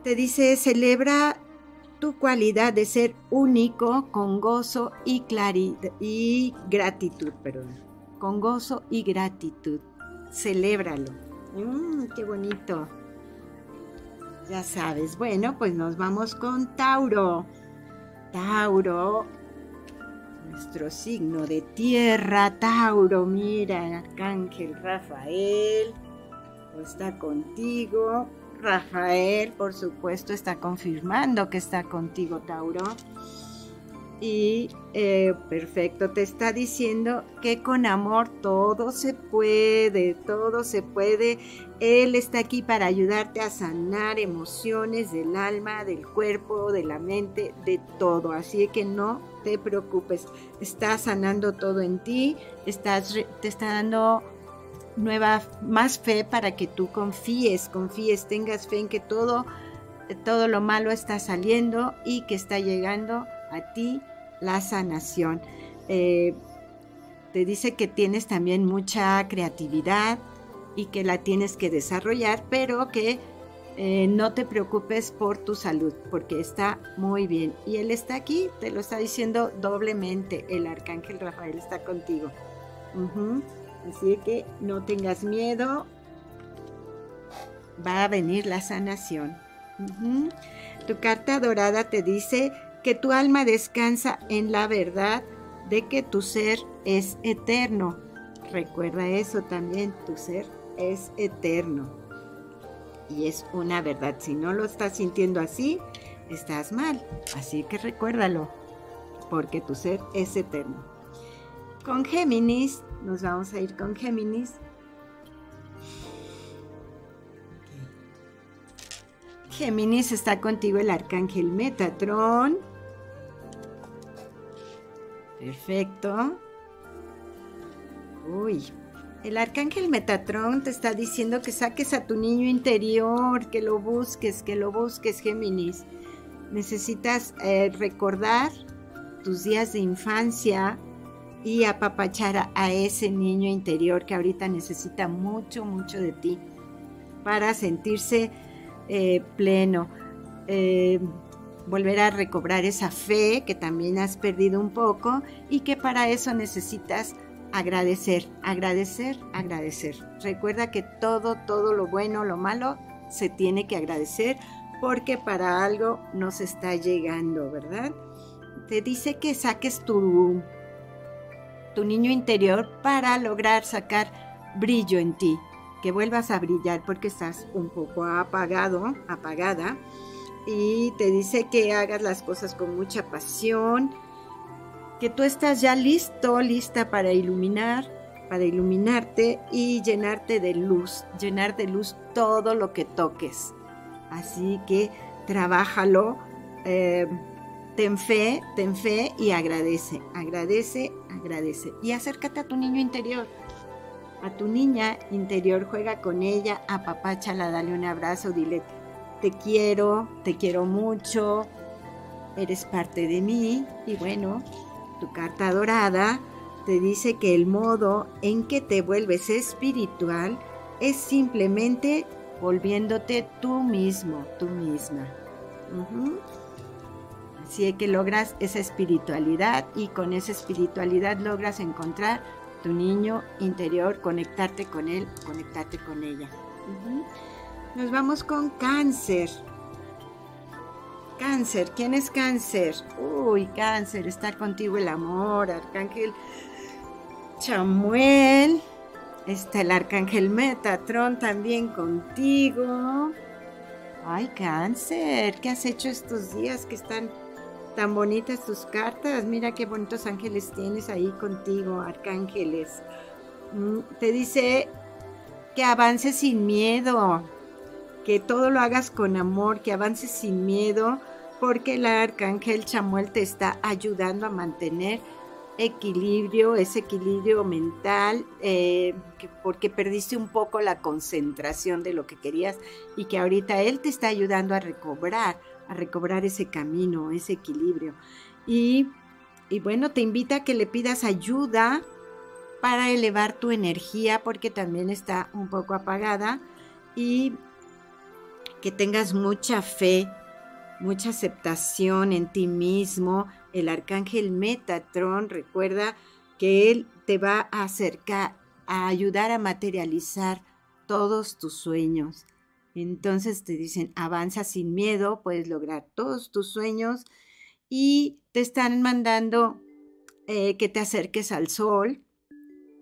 te dice, celebra tu cualidad de ser único con gozo y claridad y gratitud, perdón. Con gozo y gratitud. Celébralo. Mm, qué bonito. Ya sabes. Bueno, pues nos vamos con Tauro. Tauro, nuestro signo de tierra, Tauro, mira, Arcángel Rafael, está contigo. Rafael, por supuesto, está confirmando que está contigo, Tauro. Y eh, perfecto, te está diciendo que con amor todo se puede, todo se puede. Él está aquí para ayudarte a sanar emociones del alma, del cuerpo, de la mente, de todo. Así que no te preocupes, está sanando todo en ti, te está dando nueva, más fe para que tú confíes, confíes, tengas fe en que todo, todo lo malo está saliendo y que está llegando a ti la sanación. Eh, te dice que tienes también mucha creatividad y que la tienes que desarrollar, pero que eh, no te preocupes por tu salud, porque está muy bien. Y él está aquí, te lo está diciendo doblemente, el arcángel Rafael está contigo. Así que no tengas miedo, va a venir la sanación. Tu carta dorada te dice que tu alma descansa en la verdad de que tu ser es eterno. Recuerda eso también, tu ser es eterno. Y es una verdad. Si no lo estás sintiendo así, estás mal. Así que recuérdalo, porque tu ser es eterno. Con Géminis nos vamos a ir con Géminis. Géminis está contigo el arcángel Metatron. Perfecto. Uy, el arcángel Metatron te está diciendo que saques a tu niño interior, que lo busques, que lo busques, Géminis. Necesitas eh, recordar tus días de infancia, y apapachar a ese niño interior que ahorita necesita mucho, mucho de ti para sentirse eh, pleno. Eh, volver a recobrar esa fe que también has perdido un poco y que para eso necesitas agradecer, agradecer, agradecer. Recuerda que todo, todo lo bueno, lo malo, se tiene que agradecer porque para algo nos está llegando, ¿verdad? Te dice que saques tu tu niño interior para lograr sacar brillo en ti, que vuelvas a brillar porque estás un poco apagado, apagada. Y te dice que hagas las cosas con mucha pasión, que tú estás ya listo, lista para iluminar, para iluminarte y llenarte de luz, llenar de luz todo lo que toques. Así que trabájalo. Eh, ten fe, ten fe y agradece, agradece, agradece. Y acércate a tu niño interior, a tu niña interior, juega con ella, apapáchala, dale un abrazo, dile, te quiero, te quiero mucho, eres parte de mí. Y bueno, tu carta dorada te dice que el modo en que te vuelves espiritual es simplemente volviéndote tú mismo, tú misma. Así que logras esa espiritualidad y con esa espiritualidad logras encontrar tu niño interior, conectarte con él, conectarte con ella. Nos vamos con cáncer. Cáncer, ¿quién es cáncer? Uy, cáncer, está contigo el amor, arcángel Chamuel. Está el arcángel Metatron también contigo. Ay, cáncer, ¿qué has hecho estos días que están tan bonitas tus cartas. Mira qué bonitos ángeles tienes ahí contigo, arcángeles. Mm, te dice que avances sin miedo, que todo lo hagas con amor, que avances sin miedo, porque el arcángel Chamuel te está ayudando a mantener equilibrio, ese equilibrio mental, eh, porque perdiste un poco la concentración de lo que querías y que ahorita él te está ayudando a recobrar a recobrar ese camino, ese equilibrio. Y, bueno, te invita a que le pidas ayuda para elevar tu energía porque también está un poco apagada y que tengas mucha fe, mucha aceptación en ti mismo. El arcángel Metatron, recuerda que él te va a acercar, a ayudar a materializar todos tus sueños. Entonces te dicen, avanza sin miedo, puedes lograr todos tus sueños y te están mandando eh, que te acerques al sol.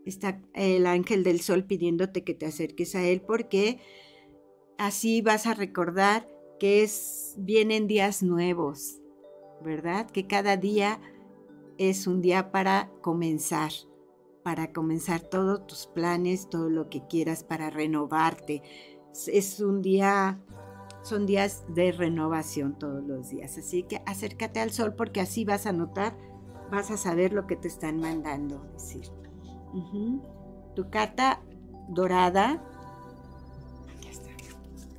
Está el ángel del sol pidiéndote que te acerques a él porque así vas a recordar que es, vienen días nuevos, ¿verdad? Que cada día es un día para comenzar, para comenzar todos tus planes, todo lo que quieras para renovarte. Es un día, son días de renovación todos los días. Así que acércate al sol porque así vas a notar, vas a saber lo que te están mandando decir. Tu carta dorada.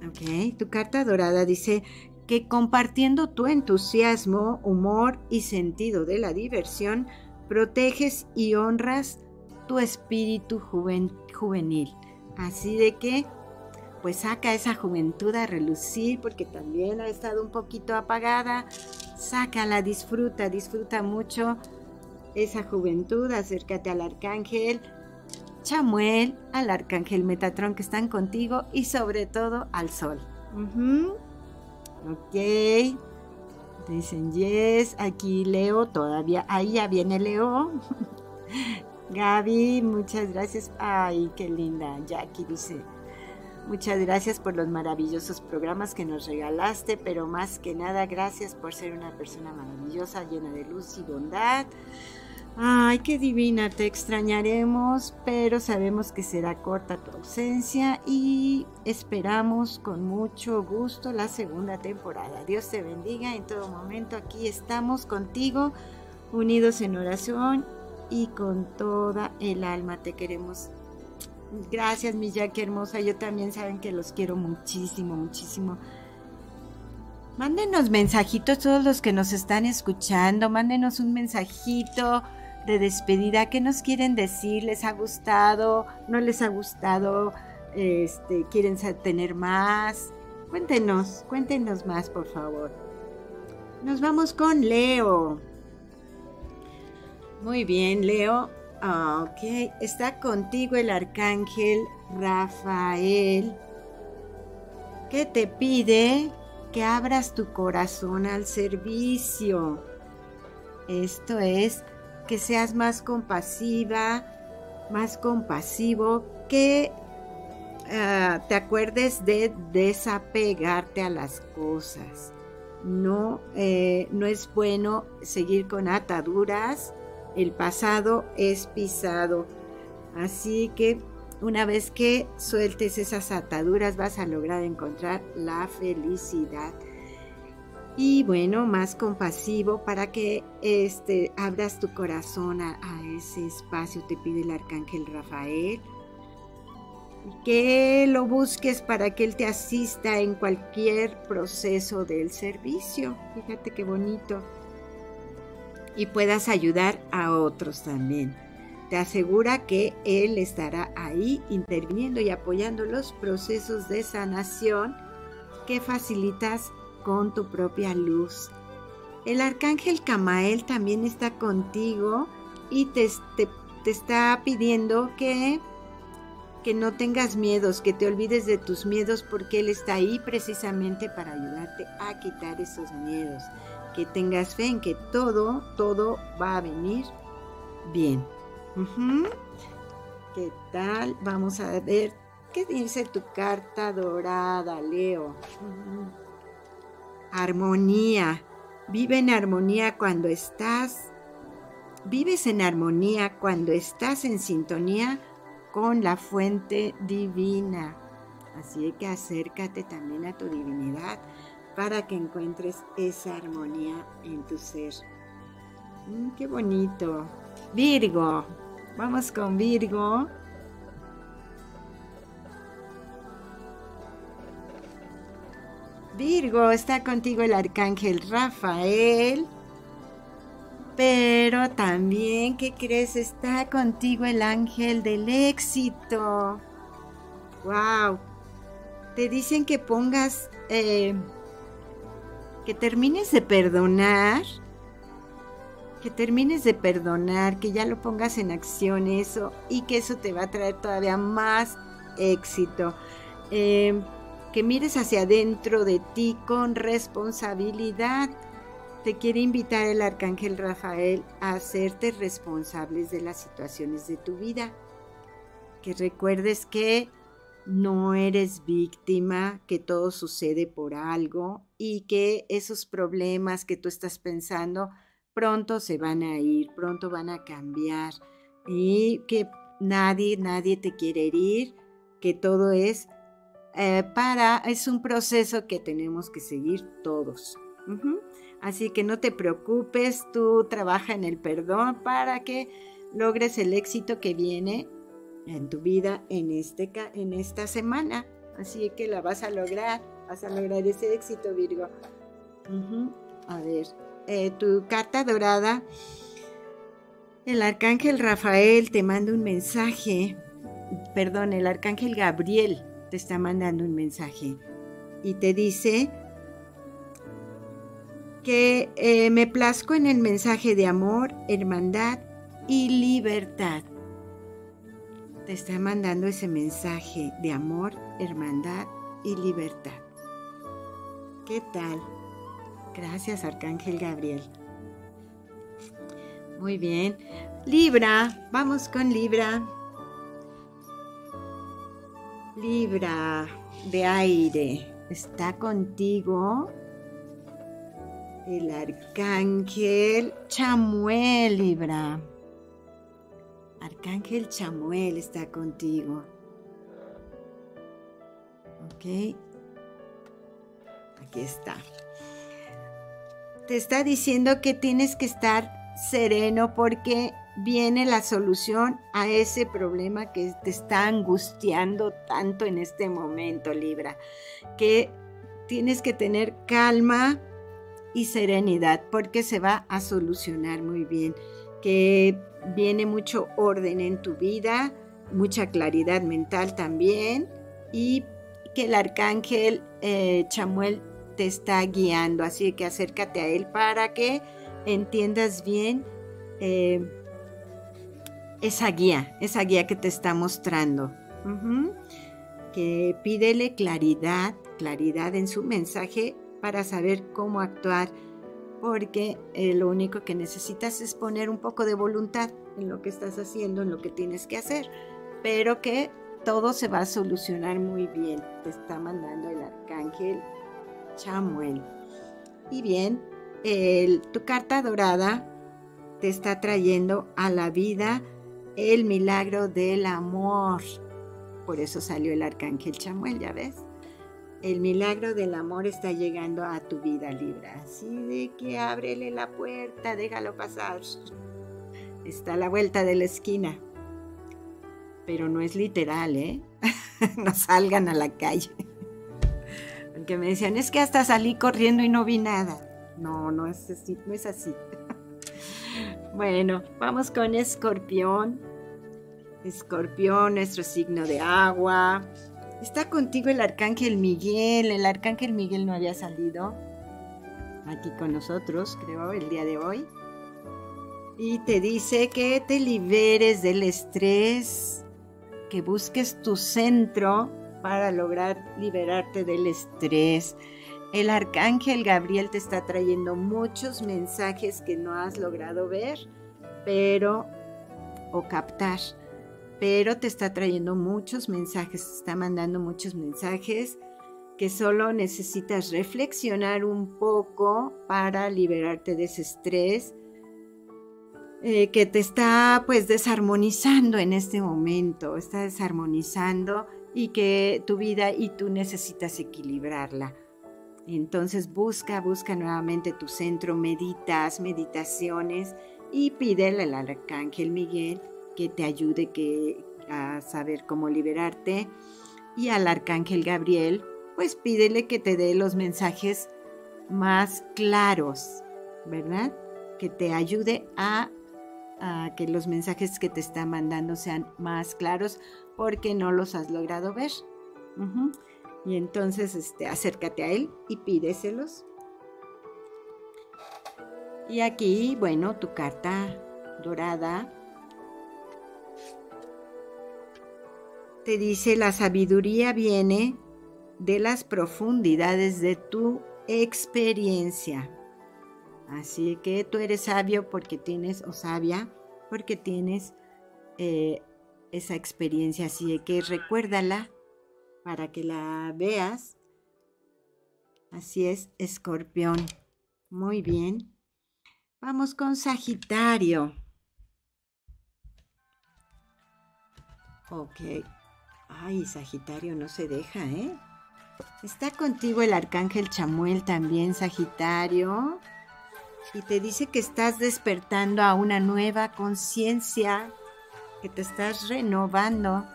Ok, tu carta dorada dice que compartiendo tu entusiasmo, humor y sentido de la diversión, proteges y honras tu espíritu juvenil. Así de que, pues saca esa juventud a relucir porque también ha estado un poquito apagada. Sácala, disfruta, disfruta mucho esa juventud. Acércate al arcángel Chamuel, al arcángel Metatrón que están contigo y sobre todo al sol. Ok. Dicen yes. Aquí Leo todavía. Ahí ya viene Leo. Gaby, muchas gracias. Ay, qué linda. Jackie dice. Muchas gracias por los maravillosos programas que nos regalaste, pero más que nada gracias por ser una persona maravillosa, llena de luz y bondad. Ay, qué divina, te extrañaremos, pero sabemos que será corta tu ausencia y esperamos con mucho gusto la segunda temporada. Dios te bendiga en todo momento. Aquí estamos contigo, unidos en oración y con toda el alma te queremos. Gracias, mi Jackie hermosa. Yo también saben que los quiero muchísimo, muchísimo. Mándenos mensajitos todos los que nos están escuchando. Mándenos un mensajito de despedida, ¿qué nos quieren decir? ¿Les ha gustado? ¿No les ha gustado? Este, ¿Quieren tener más? Cuéntenos, cuéntenos más, por favor. Nos vamos con Leo. Muy bien, Leo. Ah, ok, está contigo el arcángel Rafael, que te pide que abras tu corazón al servicio. Esto es que seas más compasiva, más compasivo, que ah, te acuerdes de desapegarte a las cosas. No, eh, no es bueno seguir con ataduras. El pasado es pisado. Así que una vez que sueltes esas ataduras vas a lograr encontrar la felicidad y bueno, más compasivo para que este, abras tu corazón a, ese espacio, te pide el arcángel Rafael. Que lo busques para que Él te asista en cualquier proceso del servicio. Fíjate qué bonito. Y puedas ayudar a otros también. Te asegura que Él estará ahí interviniendo y apoyando los procesos de sanación que facilitas con tu propia luz. El arcángel Camael también está contigo y te, te, está pidiendo que, que no tengas miedos, que te olvides de tus miedos porque Él está ahí precisamente para ayudarte a quitar esos miedos. Que tengas fe en que todo, todo va a venir bien. ¿Qué tal? Vamos a ver qué dice tu carta dorada, Leo. Armonía. Vive en armonía cuando estás. Vives en armonía cuando estás en sintonía con la fuente divina. Así que acércate también a tu divinidad para que encuentres esa armonía en tu ser. Mm, qué bonito. Virgo. Vamos con Virgo. Virgo, está contigo el arcángel Rafael. Pero también, ¿qué crees? Está contigo el ángel del éxito. ¡Wow! Te dicen que pongas, eh, que termines de perdonar, que termines de perdonar, que ya lo pongas en acción eso y que eso te va a traer todavía más éxito. Eh, que mires hacia adentro de ti con responsabilidad. Te quiere invitar el arcángel Rafael a hacerte responsables de las situaciones de tu vida. Que recuerdes que no eres víctima, que todo sucede por algo y que esos problemas que tú estás pensando pronto se van a ir, pronto van a cambiar y que nadie, nadie te quiere herir, que todo es eh, para, es un proceso que tenemos que seguir todos. Así que no te preocupes, tú trabaja en el perdón para que logres el éxito que viene en tu vida en, este, en esta semana. Así que la vas a lograr, vas a lograr ese éxito, Virgo. A ver, eh, tu carta dorada, el arcángel Rafael te manda un mensaje, perdón, el arcángel Gabriel te está mandando un mensaje y te dice que eh, me plazco en el mensaje de amor, hermandad y libertad. Te está mandando ese mensaje de amor, hermandad y libertad. ¿Qué tal? Gracias, Arcángel Gabriel. Muy bien. Libra, vamos con Libra. Libra de aire, está contigo el arcángel Chamuel, Libra. Arcángel Chamuel está contigo. Ok. Aquí está. Te está diciendo que tienes que estar sereno porque viene la solución a ese problema que te está angustiando tanto en este momento, Libra. Que tienes que tener calma y serenidad porque se va a solucionar muy bien. Que viene mucho orden en tu vida, mucha claridad mental también y que el arcángel eh, Chamuel te está guiando, así que acércate a él para que entiendas bien eh, esa guía, esa guía que te está mostrando. Que pídele claridad, claridad en su mensaje para saber cómo actuar porque eh, lo único que necesitas es poner un poco de voluntad en lo que estás haciendo, en lo que tienes que hacer, pero que todo se va a solucionar muy bien. Te está mandando el arcángel Chamuel. Y bien, tu carta dorada te está trayendo a la vida el milagro del amor. Por eso salió el arcángel Chamuel, ya ves. El milagro del amor está llegando a tu vida, Libra. Así de que ábrele la puerta, déjalo pasar. Está a la vuelta de la esquina. Pero no es literal, ¿eh? no salgan a la calle. Porque me decían, es que hasta salí corriendo y no vi nada. No, no es así. No es así. bueno, vamos con Escorpión. Escorpión, nuestro signo de agua. Está contigo el arcángel Miguel. El arcángel Miguel no había salido aquí con nosotros, creo, el día de hoy. Y te dice que te liberes del estrés, que busques tu centro para lograr liberarte del estrés. El arcángel Gabriel te está trayendo muchos mensajes que no has logrado ver, pero o captar pero te está trayendo muchos mensajes, te está mandando muchos mensajes que solo necesitas reflexionar un poco para liberarte de ese estrés eh, que te está pues desarmonizando en este momento, está desarmonizando y que tu vida y tú necesitas equilibrarla. Entonces busca, busca nuevamente tu centro, meditas, meditaciones y pídele al arcángel Miguel que te ayude a saber cómo liberarte. Y al arcángel Gabriel, pues pídele que te dé los mensajes más claros, ¿verdad? Que te ayude a, que los mensajes que te está mandando sean más claros porque no los has logrado ver. Y entonces este, acércate a él y pídeselos. Y aquí, bueno, tu carta dorada te dice, la sabiduría viene de las profundidades de tu experiencia. Así que tú eres sabio porque tienes, o sabia, porque tienes eh, esa experiencia. Así que recuérdala para que la veas. Así es, escorpión. Muy bien. Vamos con Sagitario. Ok. Ay, Sagitario no se deja, ¿eh? Está contigo el arcángel Chamuel también, Sagitario. Y te dice que estás despertando a una nueva conciencia, que te estás renovando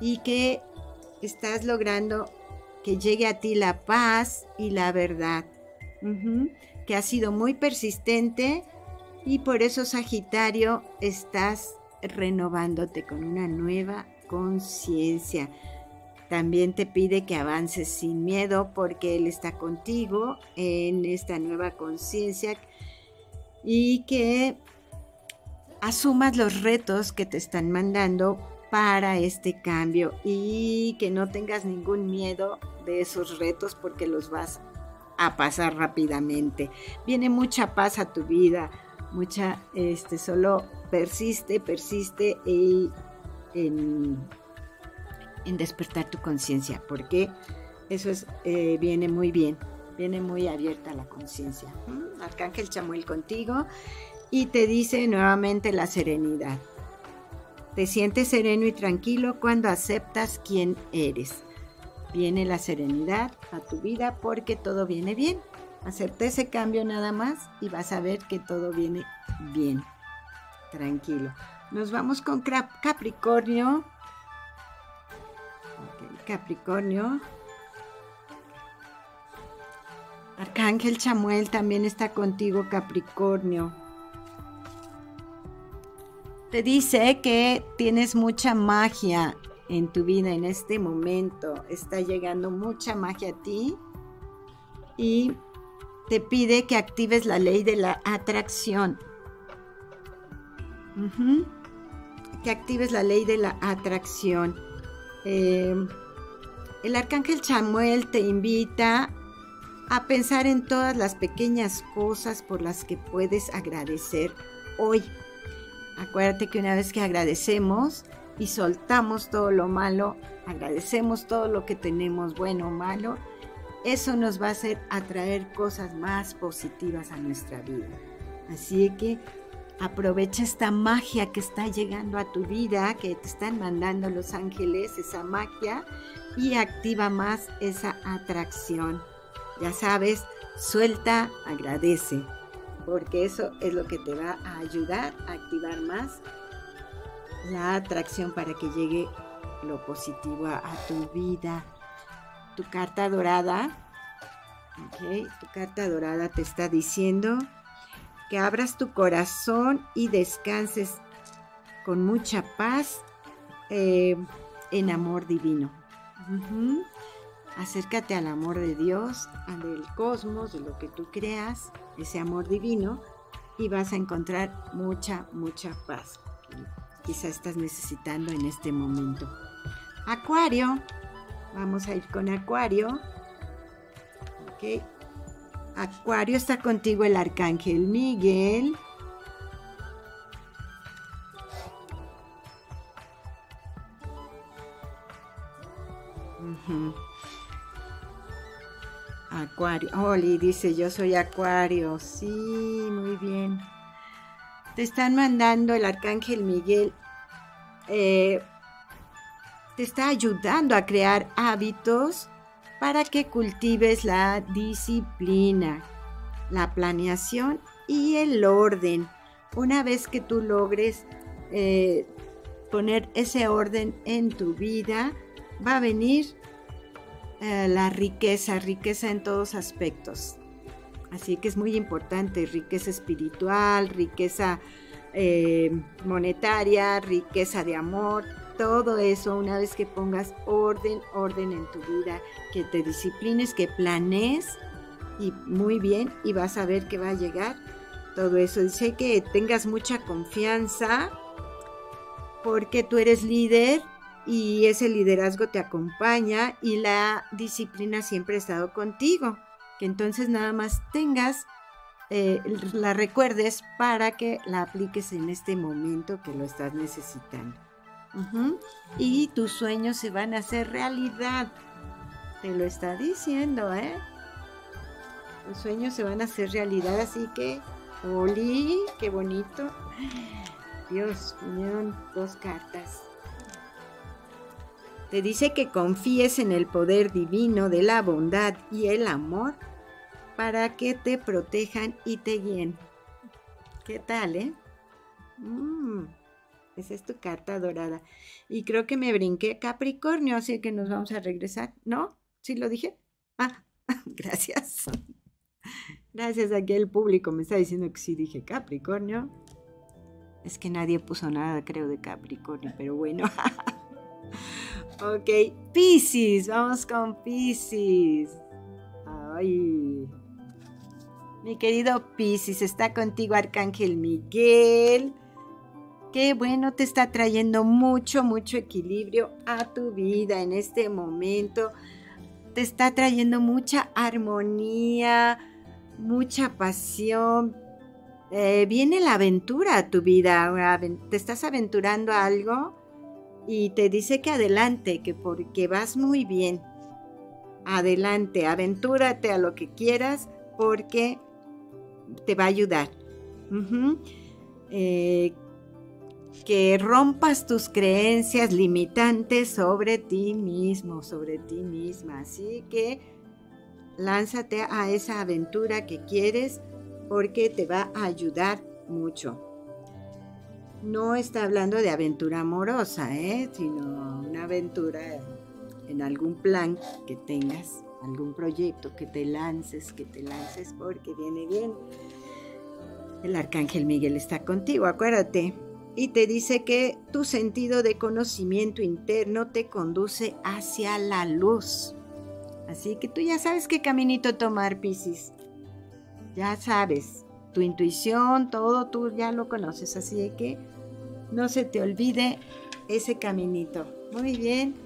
y que estás logrando que llegue a ti la paz y la verdad. Que ha sido muy persistente y por eso Sagitario estás renovándote con una nueva conciencia. También te pide que avances sin miedo porque Él está contigo en esta nueva conciencia y que asumas los retos que te están mandando para este cambio y que no tengas ningún miedo de esos retos porque los vas a pasar rápidamente. Viene mucha paz a tu vida, mucha, este, solo persiste, persiste y en, despertar tu conciencia, porque eso es, eh, viene muy bien, viene muy abierta la conciencia. Arcángel Chamuel contigo y te dice nuevamente la serenidad. Te sientes sereno y tranquilo cuando aceptas quién eres. Viene la serenidad a tu vida porque todo viene bien. Acepta ese cambio nada más y vas a ver que todo viene bien. Tranquilo. Nos vamos con Capricornio. Capricornio. Arcángel Chamuel también está contigo, Capricornio. Te dice que tienes mucha magia en tu vida en este momento. Está llegando mucha magia a ti. Y te pide que actives la ley de la atracción. Que actives la ley de la atracción. Eh, el arcángel Chamuel te invita a pensar en todas las pequeñas cosas por las que puedes agradecer hoy. Acuérdate que una vez que agradecemos y soltamos todo lo malo, agradecemos todo lo que tenemos, bueno o malo, eso nos va a hacer atraer cosas más positivas a nuestra vida. Así que aprovecha esta magia que está llegando a tu vida, que te están mandando los ángeles, esa magia, y activa más esa atracción. Ya sabes, suelta, agradece porque eso es lo que te va a ayudar a activar más la atracción para que llegue lo positivo a, tu vida. Tu carta dorada, tu carta dorada te está diciendo que abras tu corazón y descanses con mucha paz eh, en amor divino. Acércate al amor de Dios, al del cosmos, de lo que tú creas, ese amor divino, y vas a encontrar mucha, mucha paz. Quizá estás necesitando en este momento. Acuario, vamos a ir con Acuario. Ok. Acuario está contigo el arcángel Miguel. Acuario. Oli dice, yo soy Acuario. Sí, muy bien. Te están mandando el arcángel Miguel. Eh, te está ayudando a crear hábitos para que cultives la disciplina, la planeación y el orden. Una vez que tú logres eh, poner ese orden en tu vida, va a venir eh, la riqueza, riqueza en todos aspectos. Así que es muy importante, riqueza espiritual, riqueza eh, monetaria, riqueza de amor, todo eso una vez que pongas orden, orden en tu vida, que te disciplines, que planees y muy bien y vas a ver que va a llegar todo eso. Dice que tengas mucha confianza porque tú eres líder y ese liderazgo te acompaña y la disciplina siempre ha estado contigo. Que entonces nada más tengas, eh, la recuerdes para que la apliques en este momento que lo estás necesitando. Y tus sueños se van a hacer realidad. Te lo está diciendo, ¿eh? Los sueños se van a hacer realidad, así que Oli, qué bonito. Dios, vinieron dos cartas. Te dice que confíes en el poder divino de la bondad y el amor para que te protejan y te guíen. ¿Qué tal, eh? Mm, esa es tu carta dorada. Y creo que me brinqué Capricornio, así que nos vamos a regresar. ¿No? ¿Sí lo dije? Ah, gracias. Gracias, aquí el público me está diciendo que sí dije Capricornio. Es que nadie puso nada, creo, de Capricornio, pero bueno. Ok, Pisces, vamos con Pisces. Ay. Mi querido Pisces, está contigo Arcángel Miguel. Qué bueno, te está trayendo mucho, mucho equilibrio a tu vida en este momento. Te está trayendo mucha armonía, mucha pasión. Eh, viene la aventura a tu vida. Te estás aventurando a algo y te dice que adelante, que porque vas muy bien. Adelante, aventúrate a lo que quieras porque te va a ayudar. Eh, que rompas tus creencias limitantes sobre ti mismo, sobre ti misma. Así que lánzate a esa aventura que quieres porque te va a ayudar mucho no está hablando de aventura amorosa, ¿eh? sino una aventura en algún plan que tengas, algún proyecto que te lances, que te lances porque viene bien. El arcángel Miguel está contigo, acuérdate. Y te dice que tu sentido de conocimiento interno te conduce hacia la luz. Así que tú ya sabes qué caminito tomar, Piscis. Ya sabes, tu intuición, todo tú ya lo conoces, así que no se te olvide ese caminito. Muy bien.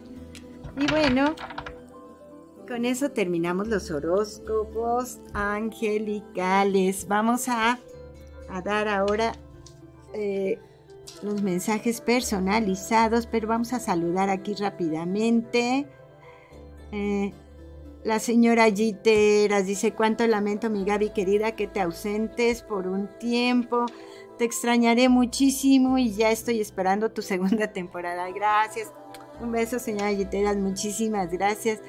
Y bueno, con eso terminamos los horóscopos angelicales. Vamos a, dar ahora eh, los mensajes personalizados, pero vamos a saludar aquí rápidamente. Eh, la señora Giteras dice, cuánto lamento mi Gaby querida que te ausentes por un tiempo. Te extrañaré muchísimo y ya estoy esperando tu segunda temporada. Gracias. Un beso, señora Giteras. Muchísimas gracias.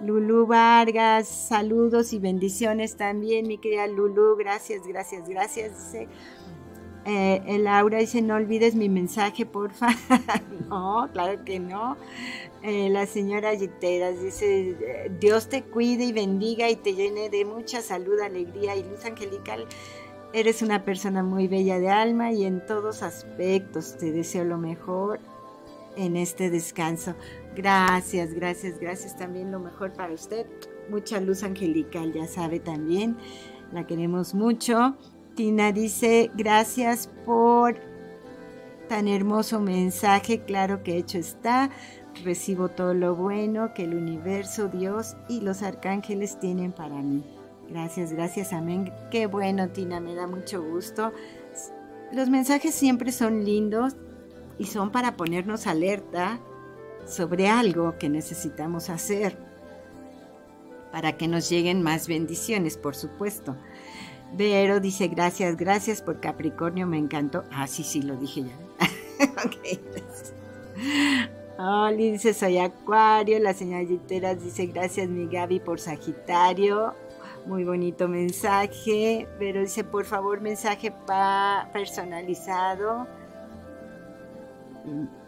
Lulu Vargas, saludos y bendiciones también, mi querida Lulu. Gracias, gracias, gracias. Eh, Laura dice, no olvides mi mensaje, porfa. no, claro que no. Eh, la señora Yiteras dice, Dios te cuide y bendiga y te llene de mucha salud, alegría y luz angelical. Eres una persona muy bella de alma y en todos aspectos te deseo lo mejor en este descanso. Gracias, gracias, gracias también lo mejor para usted. Mucha luz angelical, ya sabe también. La queremos mucho. Tina dice, gracias por tan hermoso mensaje, claro que hecho está. Recibo todo lo bueno que el universo, Dios y los arcángeles tienen para mí. Gracias, gracias, amén. Qué bueno, Tina, me da mucho gusto. Los mensajes siempre son lindos y son para ponernos alerta sobre algo que necesitamos hacer para que nos lleguen más bendiciones, por supuesto. Vero dice, gracias, gracias por Capricornio, me encantó. Ah, sí, sí, lo dije ya. ok. Oli dice, soy Acuario. La señora dice, gracias mi Gaby por Sagitario. Muy bonito mensaje. Pero dice, por favor, mensaje personalizado.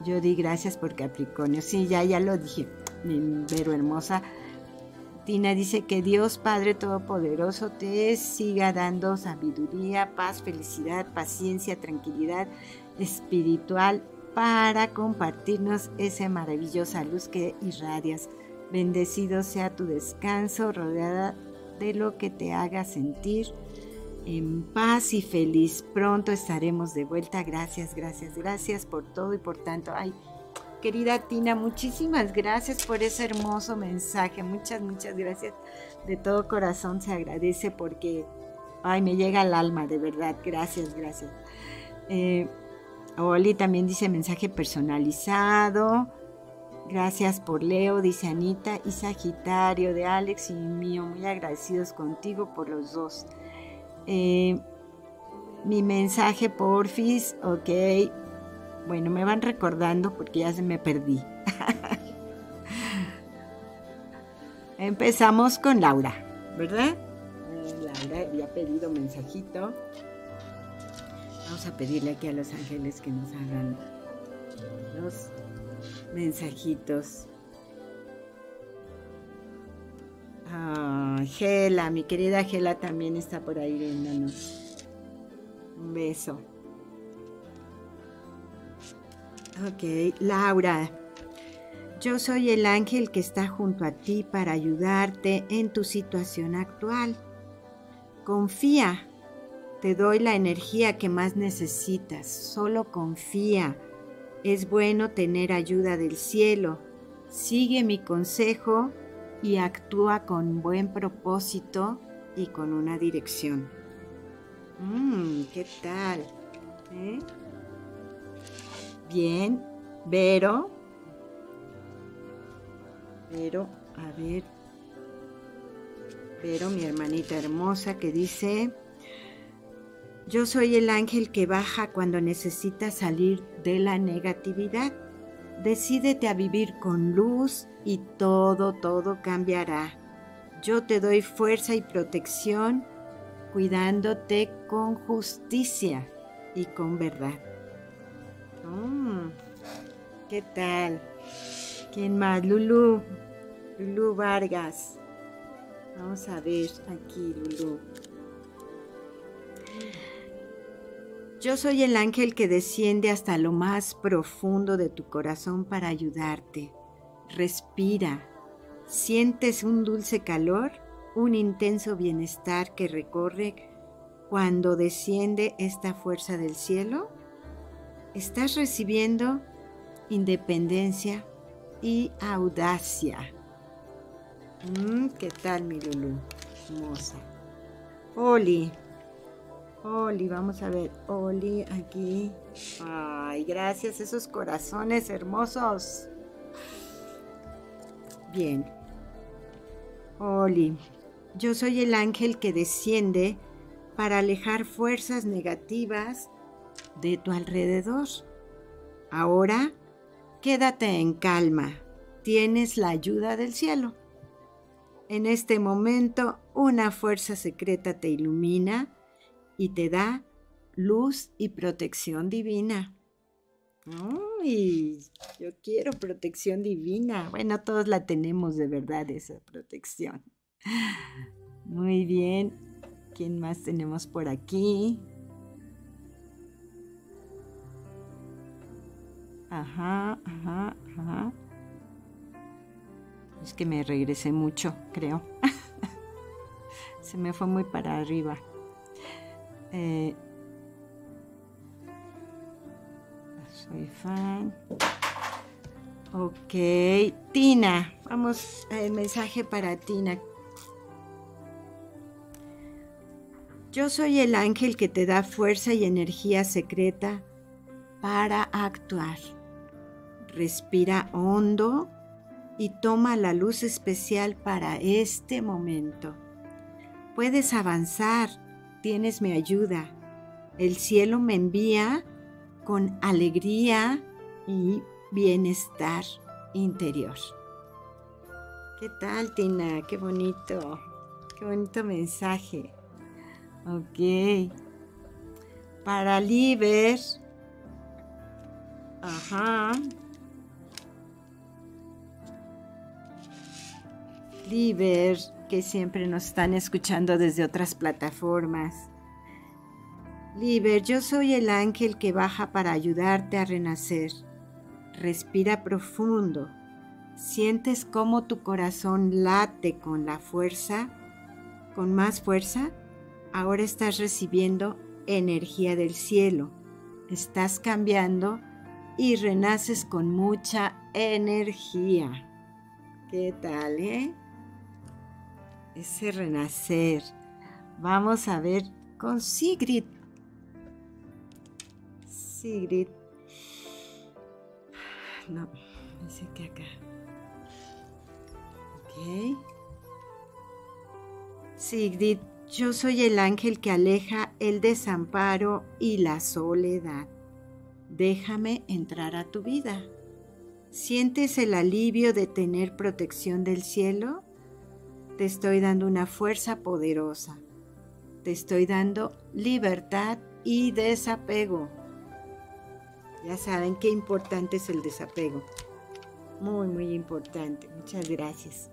Yo di gracias por Capricornio. Sí, ya, ya lo dije, mi Vero hermosa. Tina dice que Dios Padre Todopoderoso te siga dando sabiduría, paz, felicidad, paciencia, tranquilidad espiritual para compartirnos esa maravillosa luz que irradias. Bendecido sea tu descanso, rodeada de lo que te haga sentir en paz y feliz. Pronto estaremos de vuelta. Gracias, gracias, gracias por todo y por tanto. Ay, querida Tina, muchísimas gracias por ese hermoso mensaje. Muchas, muchas gracias. De todo corazón se agradece porque, ay, me llega al alma, de verdad. Gracias, gracias. Eh, Oli también dice mensaje personalizado. Gracias por Leo, dice Anita, y Sagitario de Alex y mío, muy agradecidos contigo por los dos. Eh, mi mensaje, porfis. Ok. Bueno, me van recordando porque ya se me perdí. Empezamos con Laura, ¿verdad? Laura había pedido mensajito. Vamos a pedirle aquí a los ángeles que nos hagan los mensajitos. Ah, Gela, mi querida Gela también está por ahí viéndonos. Un beso. Ok, Laura, yo soy el ángel que está junto a ti para ayudarte en tu situación actual. Confía, te doy la energía que más necesitas, solo confía. Es bueno tener ayuda del cielo. Sigue mi consejo y actúa con buen propósito y con una dirección. Mmm, ¿qué tal? ¿Eh? Bien, Vero. Vero, a ver. Vero, mi hermanita hermosa, que dice, yo soy el ángel que baja cuando necesitas salir de la negatividad. Decídete a vivir con luz y todo, todo cambiará. Yo te doy fuerza y protección cuidándote con justicia y con verdad. Mm, ¿Qué tal? ¿Quién más? Lulu. Lulu Vargas. Vamos a ver aquí, Lulu. Yo soy el ángel que desciende hasta lo más profundo de tu corazón para ayudarte. Respira. ¿Sientes un dulce calor? Un intenso bienestar que recorre cuando desciende esta fuerza del cielo? Estás recibiendo independencia y audacia. Mm, ¿Qué tal, mi Lulu? Hermosa. Oli. Oli, vamos a ver. Oli, aquí. Ay, gracias, esos corazones hermosos. Bien. Oli, yo soy el ángel que desciende para alejar fuerzas negativas de tu alrededor. Ahora, quédate en calma. Tienes la ayuda del cielo. En este momento, una fuerza secreta te ilumina y te da luz y protección divina. Uy, yo quiero protección divina. Bueno, todos la tenemos de verdad, esa protección. Muy bien. ¿Quién más tenemos por aquí? Ajá, ajá, ajá. Es que me regresé mucho, creo. Se me fue muy para arriba. Eh, soy fan. Ok, Tina. Vamos, el mensaje para Tina. Yo soy el ángel que te da fuerza y energía secreta para actuar. Respira hondo y toma la luz especial para este momento. Puedes avanzar, tienes mi ayuda. El cielo me envía con alegría y bienestar interior. ¿Qué tal, Tina? Qué bonito. Qué bonito mensaje. Ok. Para Liber. Ajá. Liber, que siempre nos están escuchando desde otras plataformas. Liber, yo soy el ángel que baja para ayudarte a renacer. Respira profundo. ¿Sientes cómo tu corazón late con la fuerza? ¿Con más fuerza? Ahora estás recibiendo energía del cielo. Estás cambiando y renaces con mucha energía. ¿Qué tal, eh? Ese renacer. Vamos a ver con Sigrid. Sigrid. No, dice que acá. Ok. Sigrid, yo soy el ángel que aleja el desamparo y la soledad. Déjame entrar a tu vida. ¿Sientes el alivio de tener protección del cielo? Te estoy dando una fuerza poderosa. Te estoy dando libertad y desapego. Ya saben qué importante es el desapego. Muy, muy importante. Muchas gracias.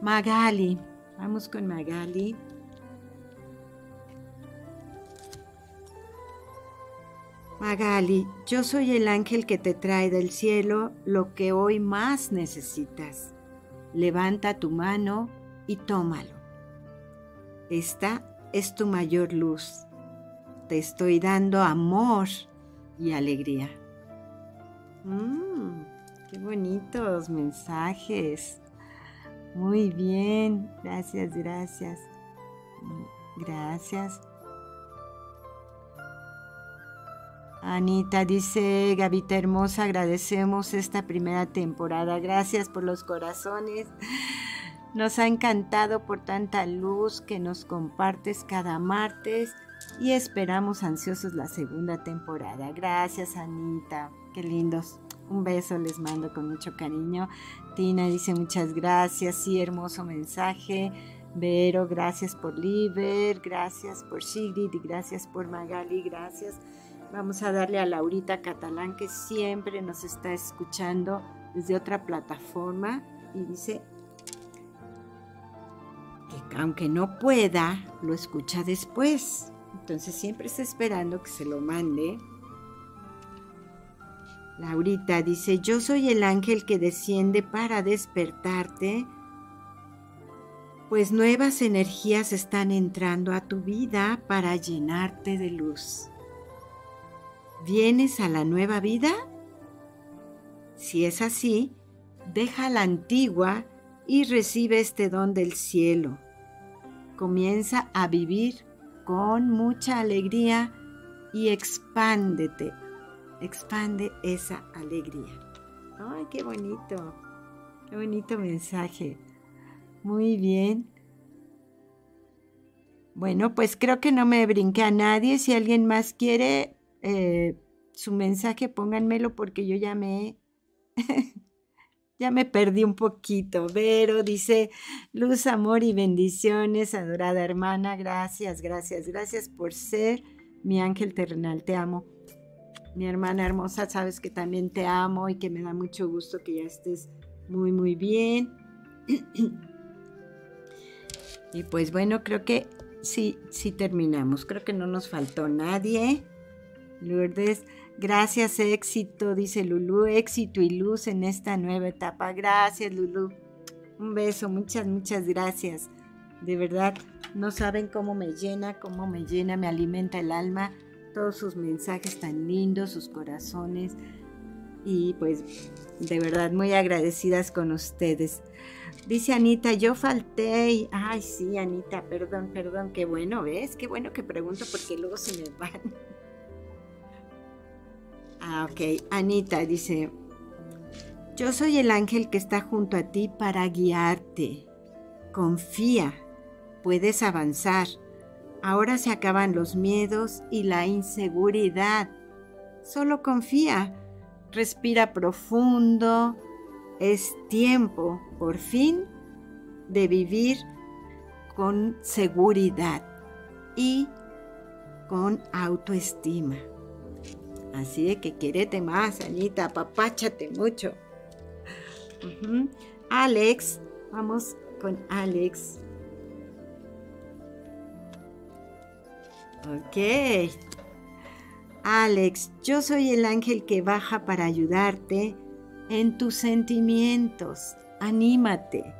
Magali. Vamos con Magali. Magali, yo soy el ángel que te trae del cielo lo que hoy más necesitas. Levanta tu mano y tómalo. Esta es tu mayor luz. Te estoy dando amor y alegría. Mmm, qué bonitos mensajes. Muy bien, gracias, gracias. Gracias. Anita dice, Gavita hermosa, agradecemos esta primera temporada. Gracias por los corazones. Nos ha encantado por tanta luz que nos compartes cada martes y esperamos ansiosos la segunda temporada. Gracias Anita, qué lindos. Un beso les mando con mucho cariño. Tina dice muchas gracias, sí, hermoso mensaje. Vero, gracias por Liber, gracias por Sigrid y gracias por Magali, gracias. Vamos a darle a Laurita Catalán que siempre nos está escuchando desde otra plataforma y dice que aunque no pueda, lo escucha después. Entonces siempre está esperando que se lo mande. Laurita dice, yo soy el ángel que desciende para despertarte, pues nuevas energías están entrando a tu vida para llenarte de luz. ¿Vienes a la nueva vida? Si es así, deja la antigua y recibe este don del cielo. Comienza a vivir con mucha alegría y expándete. Expande esa alegría. ¡Ay, qué bonito! Qué bonito mensaje. Muy bien. Bueno, pues creo que no me brinqué a nadie. Si alguien más quiere, eh, su mensaje, pónganmelo porque yo ya me, ya me perdí un poquito. Vero dice, luz, amor y bendiciones, adorada hermana, gracias, gracias, gracias por ser mi ángel terrenal, te amo. Mi hermana hermosa, sabes que también te amo y que me da mucho gusto que ya estés muy, muy bien. y pues bueno, creo que sí, sí terminamos. Creo que no nos faltó nadie. Lourdes, gracias, éxito, dice Lulu, éxito y luz en esta nueva etapa. Gracias, Lulu. Un beso, muchas, muchas gracias. De verdad, no saben cómo me llena, cómo me llena, me alimenta el alma, todos sus mensajes tan lindos, sus corazones. Y pues, de verdad, muy agradecidas con ustedes. Dice Anita, yo falté. Ay, sí, Anita, perdón, perdón, qué bueno, ¿ves? Qué bueno que pregunto porque luego se me van. Ah, ok. Anita dice, yo soy el ángel que está junto a ti para guiarte. Confía, puedes avanzar. Ahora se acaban los miedos y la inseguridad. Solo confía, respira profundo. Es tiempo, por fin, de vivir con seguridad y con autoestima. Así de que quérete más, Anita, apapáchate mucho. Alex, vamos con Alex. Ok. Alex, yo soy el ángel que baja para ayudarte en tus sentimientos. Anímate.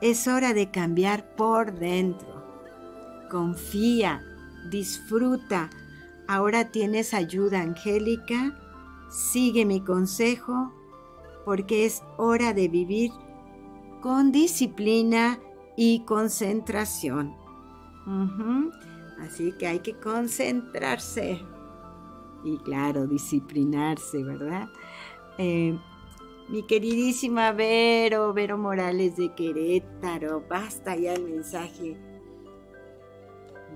Es hora de cambiar por dentro. Confía, disfruta, Ahora tienes ayuda angélica, sigue mi consejo, porque es hora de vivir con disciplina y concentración. Así que hay que concentrarse y claro, disciplinarse, ¿verdad? Eh, mi queridísima Vero, Vero Morales de Querétaro, basta ya el mensaje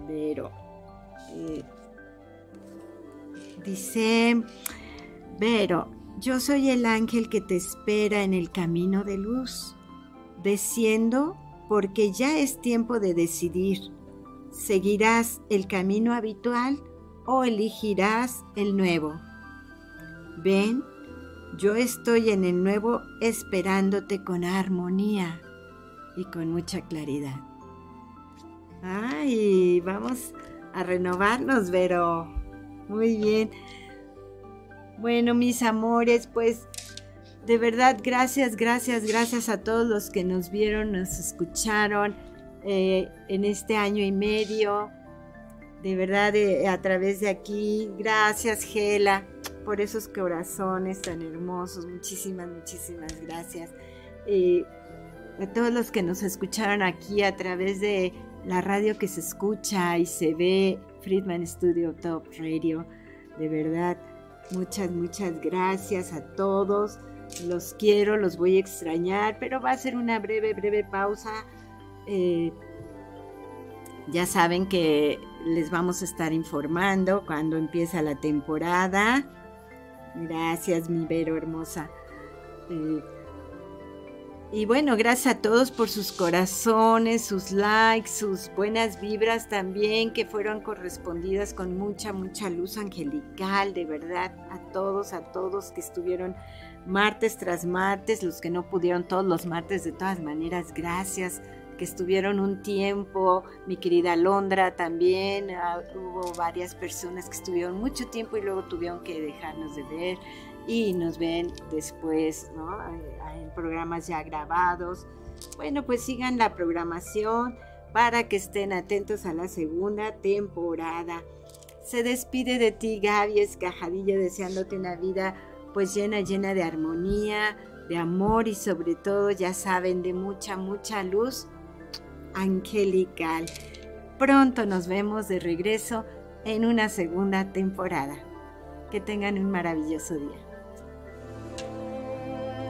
Vero. Eh, dice, Vero, yo soy el ángel que te espera en el camino de luz, desciendo porque ya es tiempo de decidir. ¿Seguirás el camino habitual o elegirás el nuevo? Ven, yo estoy en el nuevo esperándote con armonía y con mucha claridad. Ay, vamos a renovarnos, Vero. Muy bien. Bueno, mis amores, pues de verdad, gracias, gracias, gracias a todos los que nos vieron, nos escucharon eh, en este año y medio. De verdad, eh, a través de aquí. Gracias, Gela, por esos corazones tan hermosos. Muchísimas, muchísimas gracias. Eh, a todos los que nos escucharon aquí a través de la radio que se escucha y se ve, Friedman Studio Top Radio. De verdad, muchas, muchas gracias a todos. Los quiero, los voy a extrañar, pero va a ser una breve, breve pausa. Eh, ya saben que les vamos a estar informando cuando empieza la temporada. Gracias, mi Vero hermosa. Eh, y bueno, gracias a todos por sus corazones, sus likes, sus buenas vibras también que fueron correspondidas con mucha, mucha luz angelical, de verdad, a todos, a todos que estuvieron martes tras martes, los que no pudieron todos los martes, de todas maneras, gracias, que estuvieron un tiempo, mi querida Londra también, ah, hubo varias personas que estuvieron mucho tiempo y luego tuvieron que dejarnos de ver y nos ven después, ¿no? En programas ya grabados. Bueno, pues sigan la programación para que estén atentos a la segunda temporada. Se despide de ti Gaby Escajadilla deseándote una vida pues llena, llena de armonía, de amor y sobre todo, ya saben, de mucha, mucha luz angelical. Pronto nos vemos de regreso en una segunda temporada. Que tengan un maravilloso día.